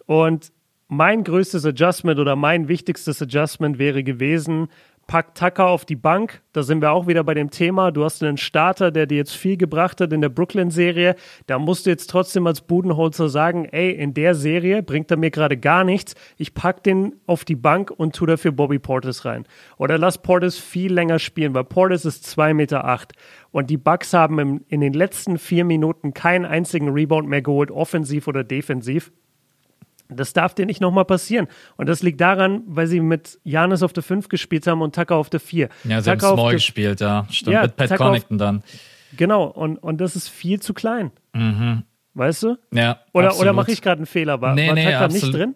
Und mein größtes Adjustment oder mein wichtigstes Adjustment wäre gewesen, pack Tucker auf die Bank. Da sind wir auch wieder bei dem Thema. Du hast einen Starter, der dir jetzt viel gebracht hat in der Brooklyn-Serie. Da musst du jetzt trotzdem als Budenholzer sagen, ey, in der Serie bringt er mir gerade gar nichts. Ich pack den auf die Bank und tu dafür Bobby Portis rein. Oder lass Portis viel länger spielen, weil Portis ist 2,8 Meter. Acht. Und die Bucks haben in den letzten vier Minuten keinen einzigen Rebound mehr geholt, offensiv oder defensiv. Das darf dir nicht nochmal passieren. Und das liegt daran, weil sie mit Janis auf der 5 gespielt haben und Tucker auf der 4. Ja, sie Tucker haben Small gespielt, ja. Stimmt, ja, mit Pat Tucker Connaughton dann. Genau, und, und das ist viel zu klein. Mhm. Weißt du? Ja. Oder, oder mache ich gerade einen Fehler? War, nee, war nee, Tucker absolut. nicht drin?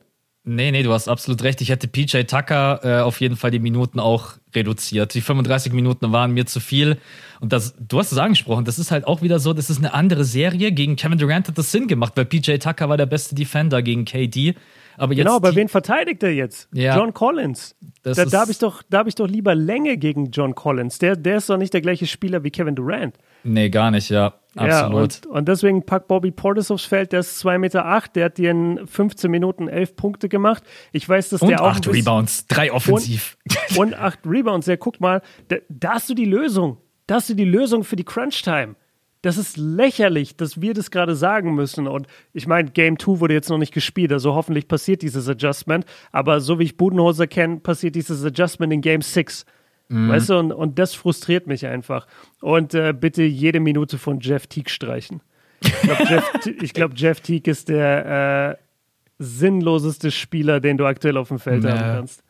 Nee, nee, du hast absolut recht. Ich hätte PJ Tucker äh, auf jeden Fall die Minuten auch reduziert. Die 35 Minuten waren mir zu viel. Und das, du hast es angesprochen, das ist halt auch wieder so, das ist eine andere Serie. Gegen Kevin Durant hat das Sinn gemacht, weil PJ Tucker war der beste Defender gegen KD. Aber jetzt genau, aber wen verteidigt er jetzt? Ja, John Collins. Da, da habe ich, doch, hab ich doch lieber Länge gegen John Collins. Der, der ist doch nicht der gleiche Spieler wie Kevin Durant. Nee, gar nicht, ja. Absolut. Ja, und, und deswegen packt Bobby Portis aufs Feld, der ist 2,8 Meter, acht, der hat dir in 15 Minuten 11 Punkte gemacht. Ich weiß, dass und der auch. acht Rebounds, drei offensiv. Und, und acht Rebounds, ja, guck mal, da, da hast du die Lösung. Da hast du die Lösung für die Crunch-Time. Das ist lächerlich, dass wir das gerade sagen müssen. Und ich meine, Game 2 wurde jetzt noch nicht gespielt, also hoffentlich passiert dieses Adjustment. Aber so wie ich Budenholzer kenne, passiert dieses Adjustment in Game 6. Mhm. Weißt du, und, und das frustriert mich einfach. Und äh, bitte jede Minute von Jeff Teague streichen. Ich glaube, Jeff, glaub, Jeff Teague ist der äh, sinnloseste Spieler, den du aktuell auf dem Feld ja. haben kannst.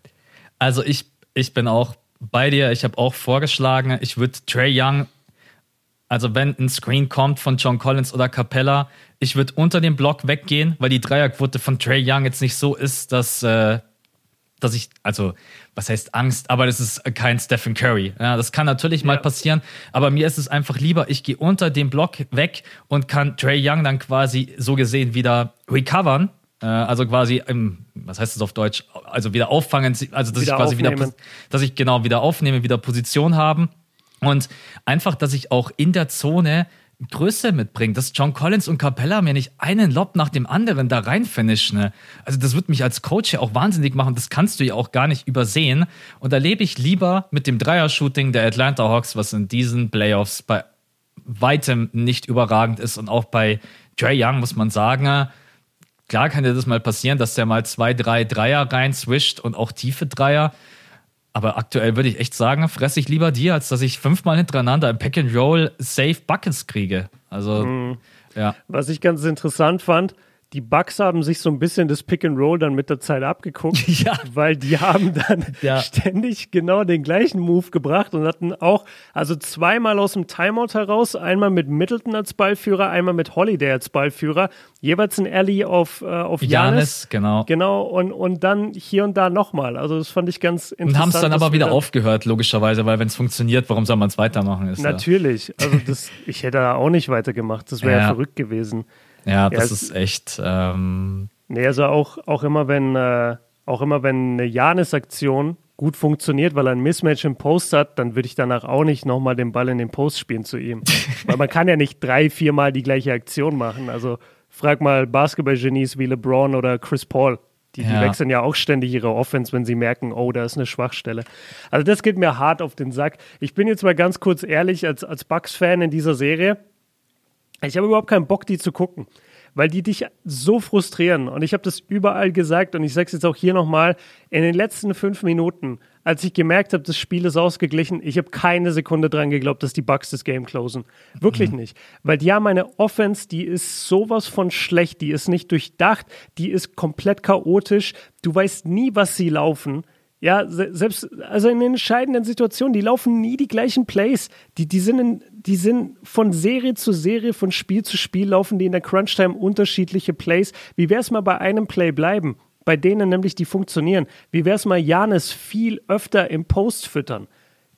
Also ich, ich bin auch bei dir. Ich habe auch vorgeschlagen, ich würde Trey Young also wenn ein Screen kommt von John Collins oder Capella, ich würde unter dem Block weggehen, weil die Dreierquote von Trey Young jetzt nicht so ist, dass, äh, dass ich, also was heißt Angst, aber das ist kein Stephen Curry. Ja, das kann natürlich ja. mal passieren, aber mir ist es einfach lieber, ich gehe unter dem Block weg und kann Trey Young dann quasi so gesehen wieder recovern. Äh, also quasi, im, was heißt das auf Deutsch? Also wieder auffangen, also dass wieder ich quasi aufnehmen. wieder, dass ich genau wieder aufnehme, wieder Position haben und einfach, dass ich auch in der Zone Größe mitbringe, dass John Collins und Capella mir nicht einen Lob nach dem anderen da rein finishen. Ne? Also das wird mich als Coach ja auch wahnsinnig machen. Das kannst du ja auch gar nicht übersehen. Und da lebe ich lieber mit dem Dreier-Shooting der Atlanta Hawks, was in diesen Playoffs bei weitem nicht überragend ist. Und auch bei Trey Young muss man sagen, klar kann dir das mal passieren, dass der mal zwei, drei Dreier rein swischt und auch tiefe Dreier. Aber aktuell würde ich echt sagen, fresse ich lieber dir, als dass ich fünfmal hintereinander im Pack and Roll Safe Buckets kriege. Also, mhm. ja. Was ich ganz interessant fand, die Bucks haben sich so ein bisschen das Pick and Roll dann mit der Zeit abgeguckt, ja. weil die haben dann ja. ständig genau den gleichen Move gebracht und hatten auch, also zweimal aus dem Timeout heraus, einmal mit Middleton als Ballführer, einmal mit Holiday als Ballführer, jeweils ein Alley auf, äh, auf Janis. genau. Genau, und, und dann hier und da nochmal. Also das fand ich ganz interessant. Und haben es dann aber wieder aufgehört, logischerweise, weil wenn es funktioniert, warum soll man es weitermachen? Ist Natürlich, also das, ich hätte da auch nicht weitergemacht, das wäre ja. ja verrückt gewesen. Ja, das ja, ist echt. Ähm nee, also auch, auch immer, wenn, äh, auch immer, wenn eine Janis-Aktion gut funktioniert, weil er ein Mismatch im Post hat, dann würde ich danach auch nicht nochmal den Ball in den Post spielen zu ihm. weil man kann ja nicht drei, viermal die gleiche Aktion machen. Also frag mal Basketball-Genies wie LeBron oder Chris Paul. Die, die wechseln ja auch ständig ihre Offense, wenn sie merken, oh, da ist eine Schwachstelle. Also das geht mir hart auf den Sack. Ich bin jetzt mal ganz kurz ehrlich, als, als Bucks-Fan in dieser Serie, ich habe überhaupt keinen Bock, die zu gucken, weil die dich so frustrieren. Und ich habe das überall gesagt und ich sage es jetzt auch hier nochmal. In den letzten fünf Minuten, als ich gemerkt habe, das Spiel ist ausgeglichen, ich habe keine Sekunde dran geglaubt, dass die Bugs das Game closen. Wirklich mhm. nicht. Weil die haben eine Offense, die ist sowas von schlecht, die ist nicht durchdacht, die ist komplett chaotisch. Du weißt nie, was sie laufen. Ja, selbst, also in den entscheidenden Situationen, die laufen nie die gleichen Plays. Die, die, sind in, die sind von Serie zu Serie, von Spiel zu Spiel, laufen die in der Crunch-Time unterschiedliche Plays. Wie wäre es mal bei einem Play bleiben? Bei denen nämlich, die funktionieren. Wie wäre es mal Janis viel öfter im Post füttern?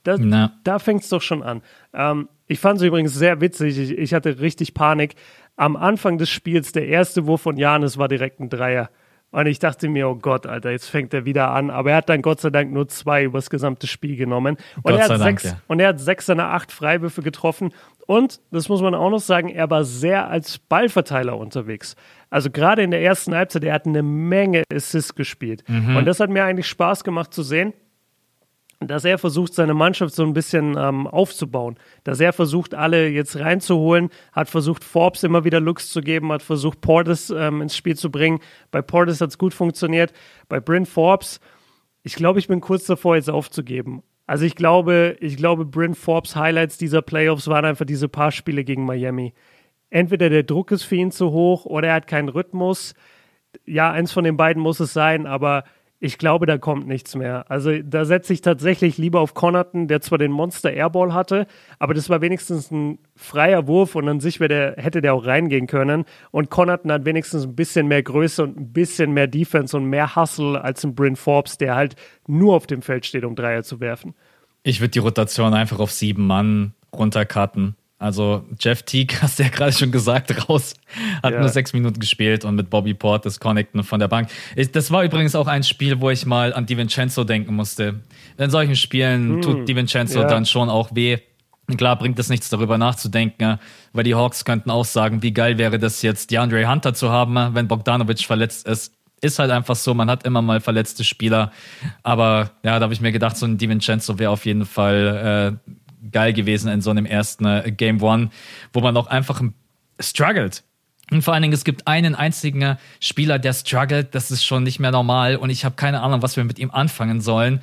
Da, da fängt es doch schon an. Ähm, ich fand es übrigens sehr witzig. Ich, ich hatte richtig Panik. Am Anfang des Spiels, der erste Wurf von Janis war direkt ein Dreier. Und ich dachte mir, oh Gott, Alter, jetzt fängt er wieder an. Aber er hat dann Gott sei Dank nur zwei übers gesamte Spiel genommen. Und, er hat, Dank, sechs, ja. und er hat sechs seiner acht Freiwürfe getroffen. Und, das muss man auch noch sagen, er war sehr als Ballverteiler unterwegs. Also gerade in der ersten Halbzeit, er hat eine Menge Assists gespielt. Mhm. Und das hat mir eigentlich Spaß gemacht zu sehen dass er versucht, seine Mannschaft so ein bisschen ähm, aufzubauen. Dass er versucht, alle jetzt reinzuholen, hat versucht, Forbes immer wieder Looks zu geben, hat versucht, Portis ähm, ins Spiel zu bringen. Bei Portis hat es gut funktioniert. Bei Bryn Forbes, ich glaube, ich bin kurz davor, jetzt aufzugeben. Also ich glaube, ich glaube, Bryn Forbes Highlights dieser Playoffs waren einfach diese paar Spiele gegen Miami. Entweder der Druck ist für ihn zu hoch oder er hat keinen Rhythmus. Ja, eins von den beiden muss es sein, aber ich glaube, da kommt nichts mehr. Also da setze ich tatsächlich lieber auf Connaughton, der zwar den Monster Airball hatte, aber das war wenigstens ein freier Wurf und an sich der, hätte der auch reingehen können. Und Connaughton hat wenigstens ein bisschen mehr Größe und ein bisschen mehr Defense und mehr Hustle als ein Bryn Forbes, der halt nur auf dem Feld steht, um Dreier zu werfen. Ich würde die Rotation einfach auf sieben Mann runtercutten. Also Jeff Teague, hast du ja gerade schon gesagt, raus. Hat ja. nur sechs Minuten gespielt und mit Bobby Port das Connecten von der Bank. Ich, das war übrigens auch ein Spiel, wo ich mal an DiVincenzo denken musste. In solchen Spielen hm. tut DiVincenzo ja. dann schon auch weh. Klar bringt es nichts darüber nachzudenken, weil die Hawks könnten auch sagen, wie geil wäre das jetzt, DeAndre Hunter zu haben, wenn Bogdanovic verletzt ist. Ist halt einfach so, man hat immer mal verletzte Spieler. Aber ja, da habe ich mir gedacht, so ein DiVincenzo wäre auf jeden Fall äh, geil gewesen in so einem ersten äh, Game One, wo man auch einfach struggelt. Und vor allen Dingen, es gibt einen einzigen Spieler, der struggelt. Das ist schon nicht mehr normal. Und ich habe keine Ahnung, was wir mit ihm anfangen sollen.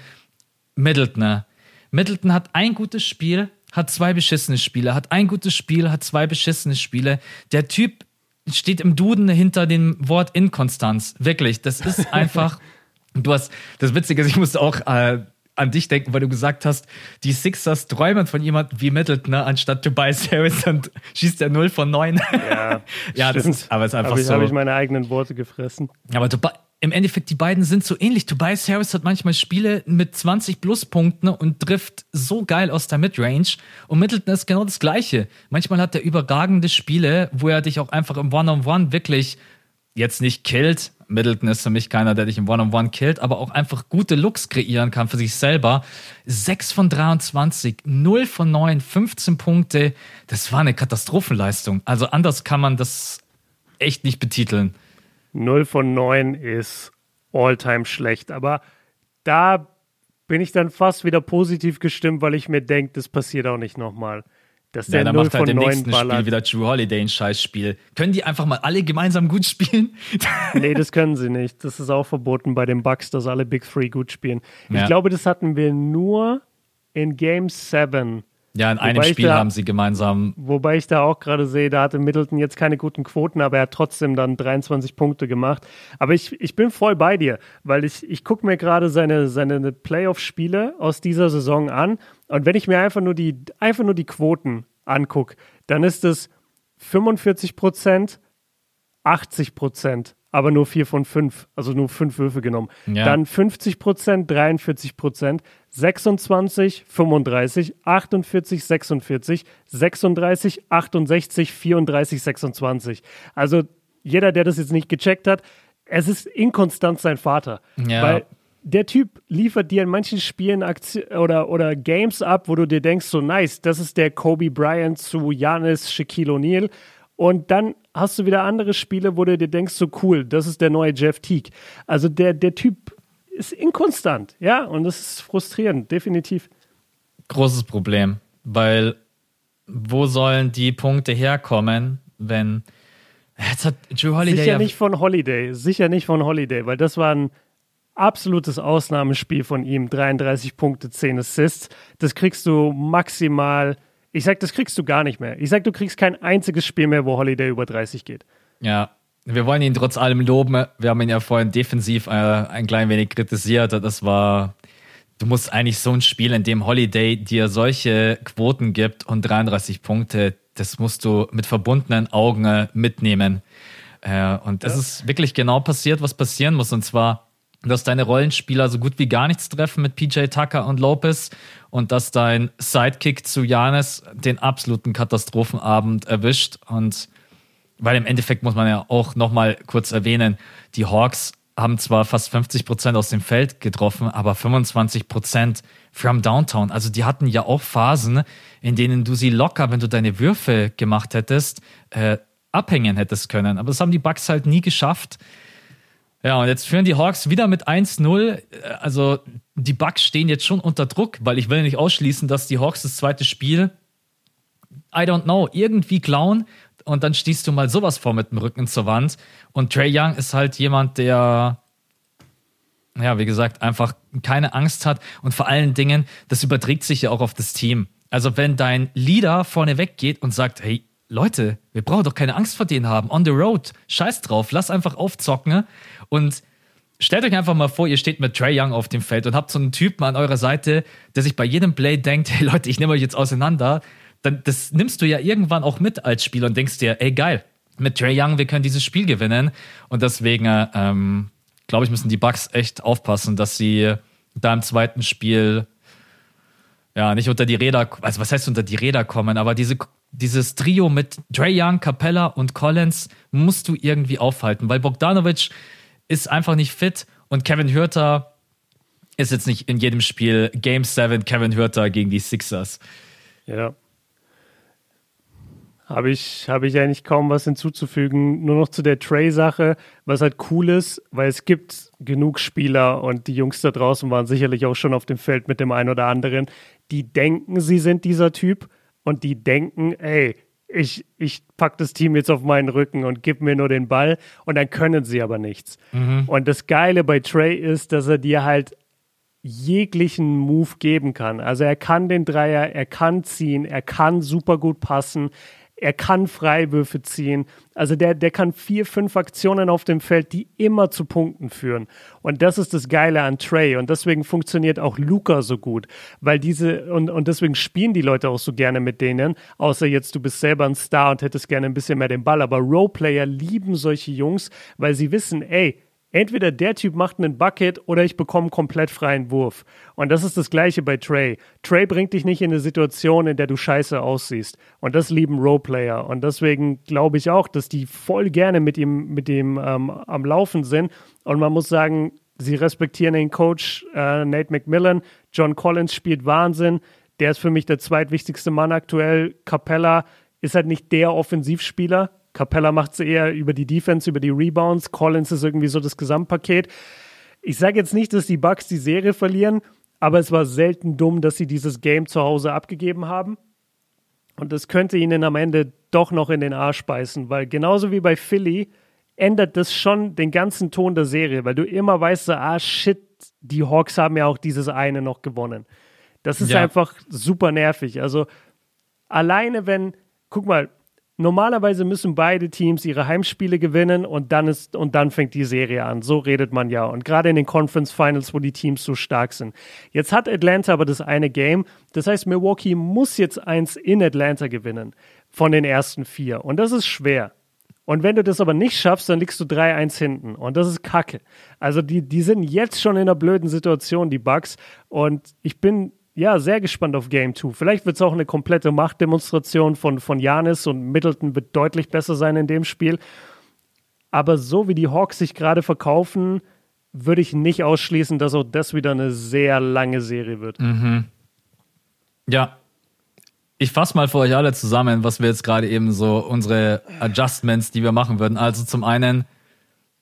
Middleton. Middleton hat ein gutes Spiel, hat zwei beschissene Spiele, hat ein gutes Spiel, hat zwei beschissene Spiele. Der Typ steht im Duden hinter dem Wort Inkonstanz. Wirklich, das ist einfach. du hast, das Witzige ist, ich musste auch äh, an dich denken, weil du gesagt hast, die Sixers träumen von jemandem wie Middleton, ne? anstatt Tobias Harris und schießt er 0 von 9. Ja, ja das ist, aber es ist einfach aber ich, so. habe ich meine eigenen Worte gefressen. Aber im Endeffekt, die beiden sind so ähnlich. Tobias Harris hat manchmal Spiele mit 20 Pluspunkten und trifft so geil aus der Midrange. Und Middleton ist genau das Gleiche. Manchmal hat er überragende Spiele, wo er dich auch einfach im One-on-One -on -One wirklich jetzt nicht killt. Middleton ist für mich keiner, der dich im One-on-One -on -One killt, aber auch einfach gute Looks kreieren kann für sich selber. 6 von 23, 0 von 9, 15 Punkte. Das war eine Katastrophenleistung. Also anders kann man das echt nicht betiteln. 0 von 9 ist all-time schlecht. Aber da bin ich dann fast wieder positiv gestimmt, weil ich mir denke, das passiert auch nicht nochmal. Dass der ja, dann 0 macht halt im nächsten ballert. Spiel wieder Drew Holiday ein Scheißspiel. Können die einfach mal alle gemeinsam gut spielen? nee, das können sie nicht. Das ist auch verboten bei den Bucks, dass alle Big Three gut spielen. Ja. Ich glaube, das hatten wir nur in Game 7 ja, in einem Spiel da, haben sie gemeinsam. Wobei ich da auch gerade sehe, da hatte Middleton jetzt keine guten Quoten, aber er hat trotzdem dann 23 Punkte gemacht. Aber ich, ich bin voll bei dir, weil ich, ich gucke mir gerade seine, seine Playoff-Spiele aus dieser Saison an. Und wenn ich mir einfach nur die, einfach nur die Quoten angucke, dann ist es 45 Prozent, 80 Prozent aber nur vier von fünf, also nur fünf Würfe genommen. Ja. Dann 50 Prozent, 43 Prozent, 26, 35, 48, 46, 36, 68, 34, 26. Also jeder, der das jetzt nicht gecheckt hat, es ist inkonstant sein Vater. Ja. Weil der Typ liefert dir in manchen Spielen Aktion oder, oder Games ab, wo du dir denkst, so nice, das ist der Kobe Bryant zu Janis Shaquille O'Neal. Und dann hast du wieder andere Spiele, wo du dir denkst, so cool, das ist der neue Jeff Teague. Also der, der Typ ist inkonstant, ja, und das ist frustrierend, definitiv. Großes Problem, weil wo sollen die Punkte herkommen, wenn jetzt hat Drew Holiday sicher ja nicht von Holiday, sicher nicht von Holiday, weil das war ein absolutes Ausnahmespiel von ihm, 33 Punkte, 10 Assists. Das kriegst du maximal ich sag, das kriegst du gar nicht mehr. Ich sag, du kriegst kein einziges Spiel mehr, wo Holiday über 30 geht. Ja, wir wollen ihn trotz allem loben. Wir haben ihn ja vorhin defensiv äh, ein klein wenig kritisiert. Das war, du musst eigentlich so ein Spiel, in dem Holiday dir solche Quoten gibt und 33 Punkte, das musst du mit verbundenen Augen äh, mitnehmen. Äh, und das ja. ist wirklich genau passiert, was passieren muss. Und zwar, dass deine Rollenspieler so gut wie gar nichts treffen mit PJ Tucker und Lopez und dass dein Sidekick zu Janis den absoluten Katastrophenabend erwischt. Und weil im Endeffekt muss man ja auch nochmal kurz erwähnen, die Hawks haben zwar fast 50 Prozent aus dem Feld getroffen, aber 25 Prozent from Downtown. Also die hatten ja auch Phasen, in denen du sie locker, wenn du deine Würfe gemacht hättest, äh, abhängen hättest können. Aber das haben die Bucks halt nie geschafft. Ja, und jetzt führen die Hawks wieder mit 1-0. Also die Bucks stehen jetzt schon unter Druck, weil ich will nicht ausschließen, dass die Hawks das zweite Spiel, I don't know, irgendwie klauen und dann stehst du mal sowas vor mit dem Rücken zur Wand. Und Trey Young ist halt jemand, der, ja, wie gesagt, einfach keine Angst hat und vor allen Dingen, das überträgt sich ja auch auf das Team. Also wenn dein Leader vorne weggeht und sagt, hey, Leute, wir brauchen doch keine Angst vor denen haben. On the road, scheiß drauf, lass einfach aufzocken. Und stellt euch einfach mal vor, ihr steht mit Trey Young auf dem Feld und habt so einen Typen an eurer Seite, der sich bei jedem Play denkt, hey Leute, ich nehme euch jetzt auseinander. Dann das nimmst du ja irgendwann auch mit als Spieler und denkst dir, ey geil, mit Trey Young, wir können dieses Spiel gewinnen. Und deswegen, ähm, glaube ich, müssen die Bucks echt aufpassen, dass sie da im zweiten Spiel ja nicht unter die Räder, also was heißt unter die Räder kommen, aber diese dieses Trio mit Trey Young, Capella und Collins musst du irgendwie aufhalten, weil Bogdanovic ist einfach nicht fit und Kevin Hürter ist jetzt nicht in jedem Spiel Game 7 Kevin Hürter gegen die Sixers. Ja. Habe ich, habe ich eigentlich kaum was hinzuzufügen. Nur noch zu der Trey-Sache, was halt cool ist, weil es gibt genug Spieler und die Jungs da draußen waren sicherlich auch schon auf dem Feld mit dem einen oder anderen, die denken, sie sind dieser Typ und die denken, ey, ich, ich pack das Team jetzt auf meinen Rücken und gib mir nur den Ball und dann können sie aber nichts. Mhm. Und das Geile bei Trey ist, dass er dir halt jeglichen Move geben kann. Also er kann den Dreier, er kann ziehen, er kann super gut passen, er kann Freiwürfe ziehen. Also der, der kann vier, fünf Aktionen auf dem Feld, die immer zu Punkten führen. Und das ist das Geile an Trey. Und deswegen funktioniert auch Luca so gut. Weil diese, und, und deswegen spielen die Leute auch so gerne mit denen. Außer jetzt, du bist selber ein Star und hättest gerne ein bisschen mehr den Ball. Aber Roleplayer lieben solche Jungs, weil sie wissen, ey, entweder der Typ macht einen Bucket oder ich bekomme komplett freien Wurf. Und das ist das Gleiche bei Trey. Trey bringt dich nicht in eine Situation, in der du scheiße aussiehst. Und das lieben Roleplayer. Und deswegen glaube ich auch, dass die voll gerne mit ihm, mit ihm ähm, am Laufen sind. Und man muss sagen, sie respektieren den Coach äh, Nate McMillan. John Collins spielt Wahnsinn. Der ist für mich der zweitwichtigste Mann aktuell. Capella ist halt nicht der Offensivspieler, Capella macht es eher über die Defense, über die Rebounds. Collins ist irgendwie so das Gesamtpaket. Ich sage jetzt nicht, dass die Bucks die Serie verlieren, aber es war selten dumm, dass sie dieses Game zu Hause abgegeben haben. Und das könnte ihnen am Ende doch noch in den Arsch beißen, weil genauso wie bei Philly ändert das schon den ganzen Ton der Serie, weil du immer weißt, so, ah shit, die Hawks haben ja auch dieses eine noch gewonnen. Das ist ja. einfach super nervig. Also alleine wenn, guck mal, normalerweise müssen beide Teams ihre Heimspiele gewinnen und dann ist und dann fängt die Serie an. So redet man ja. Und gerade in den Conference Finals, wo die Teams so stark sind. Jetzt hat Atlanta aber das eine Game. Das heißt, Milwaukee muss jetzt eins in Atlanta gewinnen von den ersten vier. Und das ist schwer. Und wenn du das aber nicht schaffst, dann liegst du 3-1 hinten. Und das ist Kacke. Also die, die sind jetzt schon in einer blöden Situation, die Bugs. Und ich bin ja, sehr gespannt auf Game 2. Vielleicht wird es auch eine komplette Machtdemonstration von, von Janis und Middleton wird deutlich besser sein in dem Spiel. Aber so wie die Hawks sich gerade verkaufen, würde ich nicht ausschließen, dass auch das wieder eine sehr lange Serie wird. Mhm. Ja. Ich fasse mal für euch alle zusammen, was wir jetzt gerade eben so unsere Adjustments, die wir machen würden. Also zum einen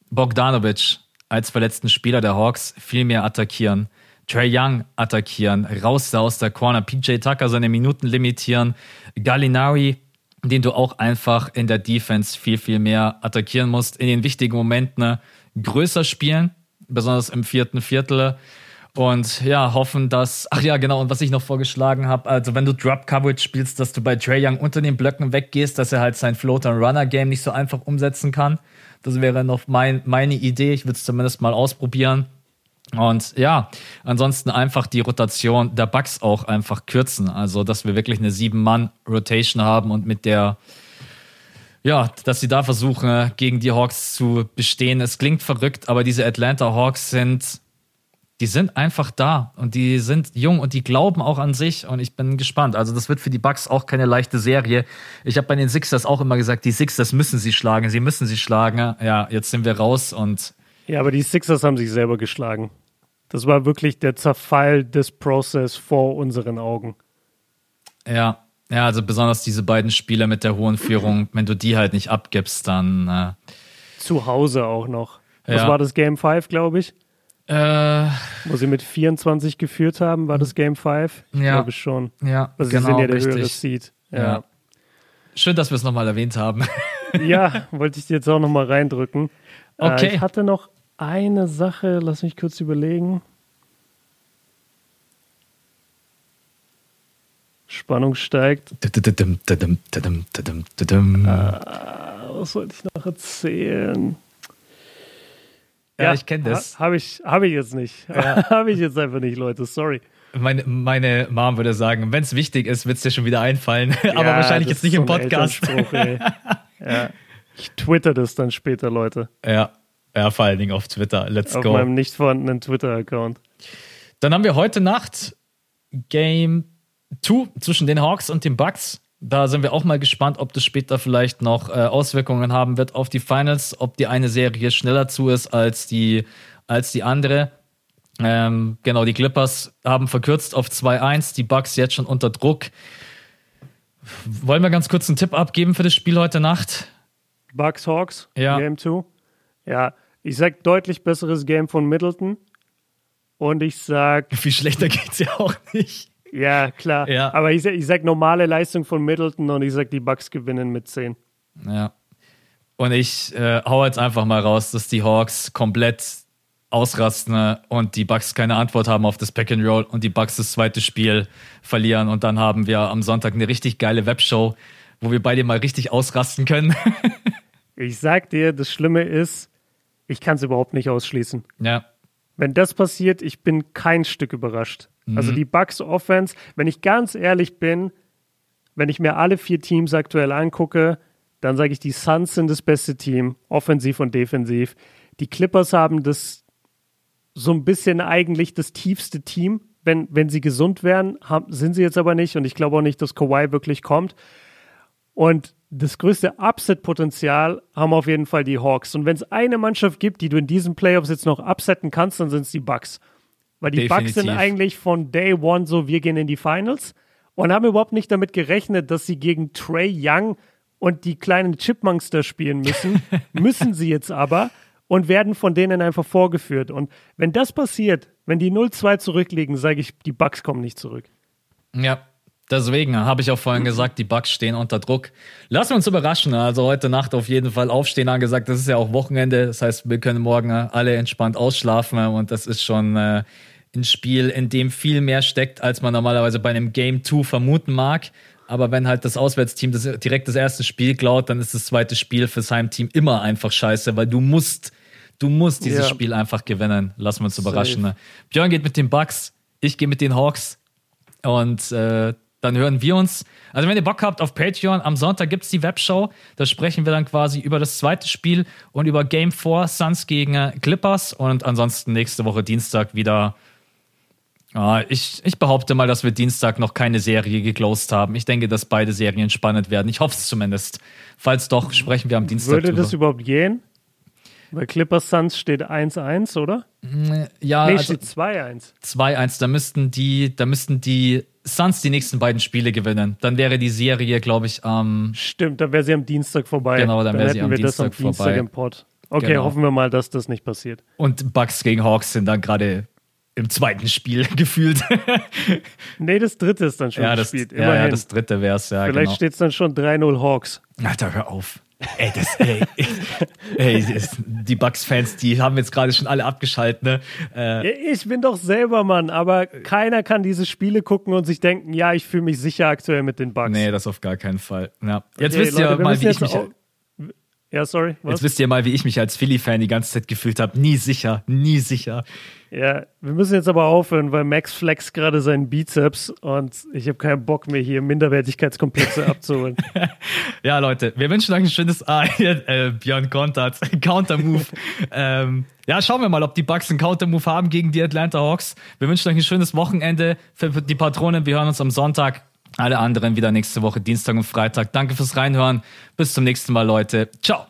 Bogdanovic als verletzten Spieler der Hawks viel mehr attackieren. Trey Young attackieren, raus aus der Corner, PJ Tucker seine Minuten limitieren, Gallinari, den du auch einfach in der Defense viel, viel mehr attackieren musst, in den wichtigen Momenten größer spielen, besonders im vierten Viertel. Und ja, hoffen, dass, ach ja, genau, und was ich noch vorgeschlagen habe, also wenn du Drop Coverage spielst, dass du bei Trey Young unter den Blöcken weggehst, dass er halt sein Floater-Runner-Game nicht so einfach umsetzen kann. Das wäre noch mein, meine Idee. Ich würde es zumindest mal ausprobieren. Und ja, ansonsten einfach die Rotation der Bugs auch einfach kürzen. Also, dass wir wirklich eine Sieben-Mann-Rotation haben und mit der, ja, dass sie da versuchen, gegen die Hawks zu bestehen. Es klingt verrückt, aber diese Atlanta Hawks sind, die sind einfach da und die sind jung und die glauben auch an sich und ich bin gespannt. Also, das wird für die Bugs auch keine leichte Serie. Ich habe bei den Sixers auch immer gesagt, die Sixers müssen sie schlagen, sie müssen sie schlagen. Ja, jetzt sind wir raus und ja, aber die Sixers haben sich selber geschlagen. Das war wirklich der Zerfall des Prozess vor unseren Augen. Ja, ja, also besonders diese beiden Spieler mit der hohen Führung, wenn du die halt nicht abgibst, dann. Äh Zu Hause auch noch. Was ja. war das Game 5, glaube ich? Äh, Wo sie mit 24 geführt haben, war das Game 5? Ich ja. glaube schon. Ja, also genau, sie sind ja der richtig. höhere Seed. Ja. ja. Schön, dass wir es nochmal erwähnt haben. ja, wollte ich dir jetzt auch nochmal reindrücken. Äh, okay. Äh, ich hatte noch eine Sache, lass mich kurz überlegen. Spannung steigt. Ah, was wollte ich noch erzählen? Ja, ja ich kenne das. Ha, Habe ich, hab ich jetzt nicht. Ja. Habe ich jetzt einfach nicht, Leute. Sorry. Meine, meine Mom würde sagen, wenn es wichtig ist, wird es dir schon wieder einfallen. Ja, Aber wahrscheinlich jetzt nicht im Podcast. ja. Ich twitter das dann später, Leute. Ja. Ja, vor allen Dingen auf Twitter. Let's auf go. Auf meinem nicht vorhandenen Twitter-Account. Dann haben wir heute Nacht Game 2 zwischen den Hawks und den Bucks. Da sind wir auch mal gespannt, ob das später vielleicht noch äh, Auswirkungen haben wird auf die Finals, ob die eine Serie schneller zu ist als die, als die andere. Ähm, genau, die Clippers haben verkürzt auf 2-1, die Bucks jetzt schon unter Druck. Wollen wir ganz kurz einen Tipp abgeben für das Spiel heute Nacht? Bucks Hawks, Ja. Game 2. Ja, ich sag deutlich besseres Game von Middleton. Und ich sag, Viel schlechter geht's ja auch nicht. ja, klar. Ja. Aber ich sag, ich sag normale Leistung von Middleton und ich sag, die Bucks gewinnen mit 10. Ja. Und ich äh, hau jetzt einfach mal raus, dass die Hawks komplett ausrasten äh, und die Bucks keine Antwort haben auf das Pack and Roll und die Bucks das zweite Spiel verlieren und dann haben wir am Sonntag eine richtig geile Webshow, wo wir beide mal richtig ausrasten können. Ich sag dir, das Schlimme ist, ich kann es überhaupt nicht ausschließen. ja. Wenn das passiert, ich bin kein Stück überrascht. Also die Bucks Offense, wenn ich ganz ehrlich bin, wenn ich mir alle vier Teams aktuell angucke, dann sage ich, die Suns sind das beste Team, offensiv und defensiv. Die Clippers haben das so ein bisschen eigentlich das tiefste Team. Wenn, wenn sie gesund wären, haben, sind sie jetzt aber nicht. Und ich glaube auch nicht, dass Kawhi wirklich kommt. Und das größte Upset-Potenzial haben auf jeden Fall die Hawks. Und wenn es eine Mannschaft gibt, die du in diesen Playoffs jetzt noch upsetten kannst, dann sind es die Bucks. Weil die Bucks sind Definitiv. eigentlich von Day One so, wir gehen in die Finals und haben überhaupt nicht damit gerechnet, dass sie gegen Trey Young und die kleinen Chipmunks da spielen müssen. müssen sie jetzt aber und werden von denen einfach vorgeführt. Und wenn das passiert, wenn die 0-2 zurückliegen, sage ich, die Bucks kommen nicht zurück. Ja, deswegen habe ich auch vorhin gesagt, die Bucks stehen unter Druck. Lassen wir uns überraschen. Also heute Nacht auf jeden Fall aufstehen angesagt. Das ist ja auch Wochenende. Das heißt, wir können morgen alle entspannt ausschlafen und das ist schon äh, ein Spiel, in dem viel mehr steckt, als man normalerweise bei einem Game 2 vermuten mag. Aber wenn halt das Auswärtsteam das, direkt das erste Spiel klaut, dann ist das zweite Spiel fürs Heimteam immer einfach scheiße, weil du musst, du musst dieses Ja. Spiel einfach gewinnen. Lassen wir uns Safe. überraschen. Ne? Björn geht mit den Bucks, ich gehe mit den Hawks. Und äh, dann hören wir uns. Also, wenn ihr Bock habt auf Patreon, am Sonntag gibt es die Webshow. Da sprechen wir dann quasi über das zweite Spiel und über Game 4 Suns gegen äh, Clippers. Und ansonsten nächste Woche Dienstag wieder. Ah, ich, ich behaupte mal, dass wir Dienstag noch keine Serie geclosed haben. Ich denke, dass beide Serien spannend werden. Ich hoffe es zumindest. Falls doch, sprechen wir am Dienstag Würde drüber. das überhaupt gehen? Bei Clippers Suns steht 1-1, oder? ja, Nee, also steht 2-1. 2-1. Da müssten die, da müssten die Suns die nächsten beiden Spiele gewinnen. Dann wäre die Serie, glaube ich, am Stimmt, dann wäre sie am Dienstag vorbei. Genau, dann wäre sie hätten am wir das am Dienstag Dienstag vorbei. im Pod. Okay, Genau. hoffen wir mal, dass das nicht passiert. Und Bucks gegen Hawks sind dann gerade im zweiten Spiel gefühlt. Nee, das dritte ist dann schon ja, das, gespielt. ja, ja, das dritte wäre es, ja. Vielleicht genau. steht es dann schon 3-0 Hawks. Alter, hör auf. Ey, das, ey, ey, das, die Bucks-Fans, die haben jetzt gerade schon alle abgeschaltet, ne? Äh, ich bin doch selber Mann, aber keiner kann diese Spiele gucken und sich denken, ja, ich fühle mich sicher aktuell mit den Bucks. nee, das auf gar keinen Fall. Ja. Jetzt Okay, wisst ihr Leute, wir mal, wie ich mich. auch- Ja, sorry. Was? Jetzt wisst ihr mal, wie ich mich als Philly-Fan die ganze Zeit gefühlt habe. Nie sicher, nie sicher. Ja, wir müssen jetzt aber aufhören, weil Max flex gerade seinen Bizeps und ich habe keinen Bock mehr hier Minderwertigkeitskomplexe abzuholen. Ja, Leute, wir wünschen euch ein schönes Ah, äh, Björn kontert. Counter-Move. ähm, ja, schauen wir mal, ob die Bucks einen Counter-Move haben gegen die Atlanta Hawks. Wir wünschen euch ein schönes Wochenende für die Patronen. Wir hören uns am Sonntag. Alle anderen wieder nächste Woche, Dienstag und Freitag. Danke fürs Reinhören. Bis zum nächsten Mal, Leute. Ciao.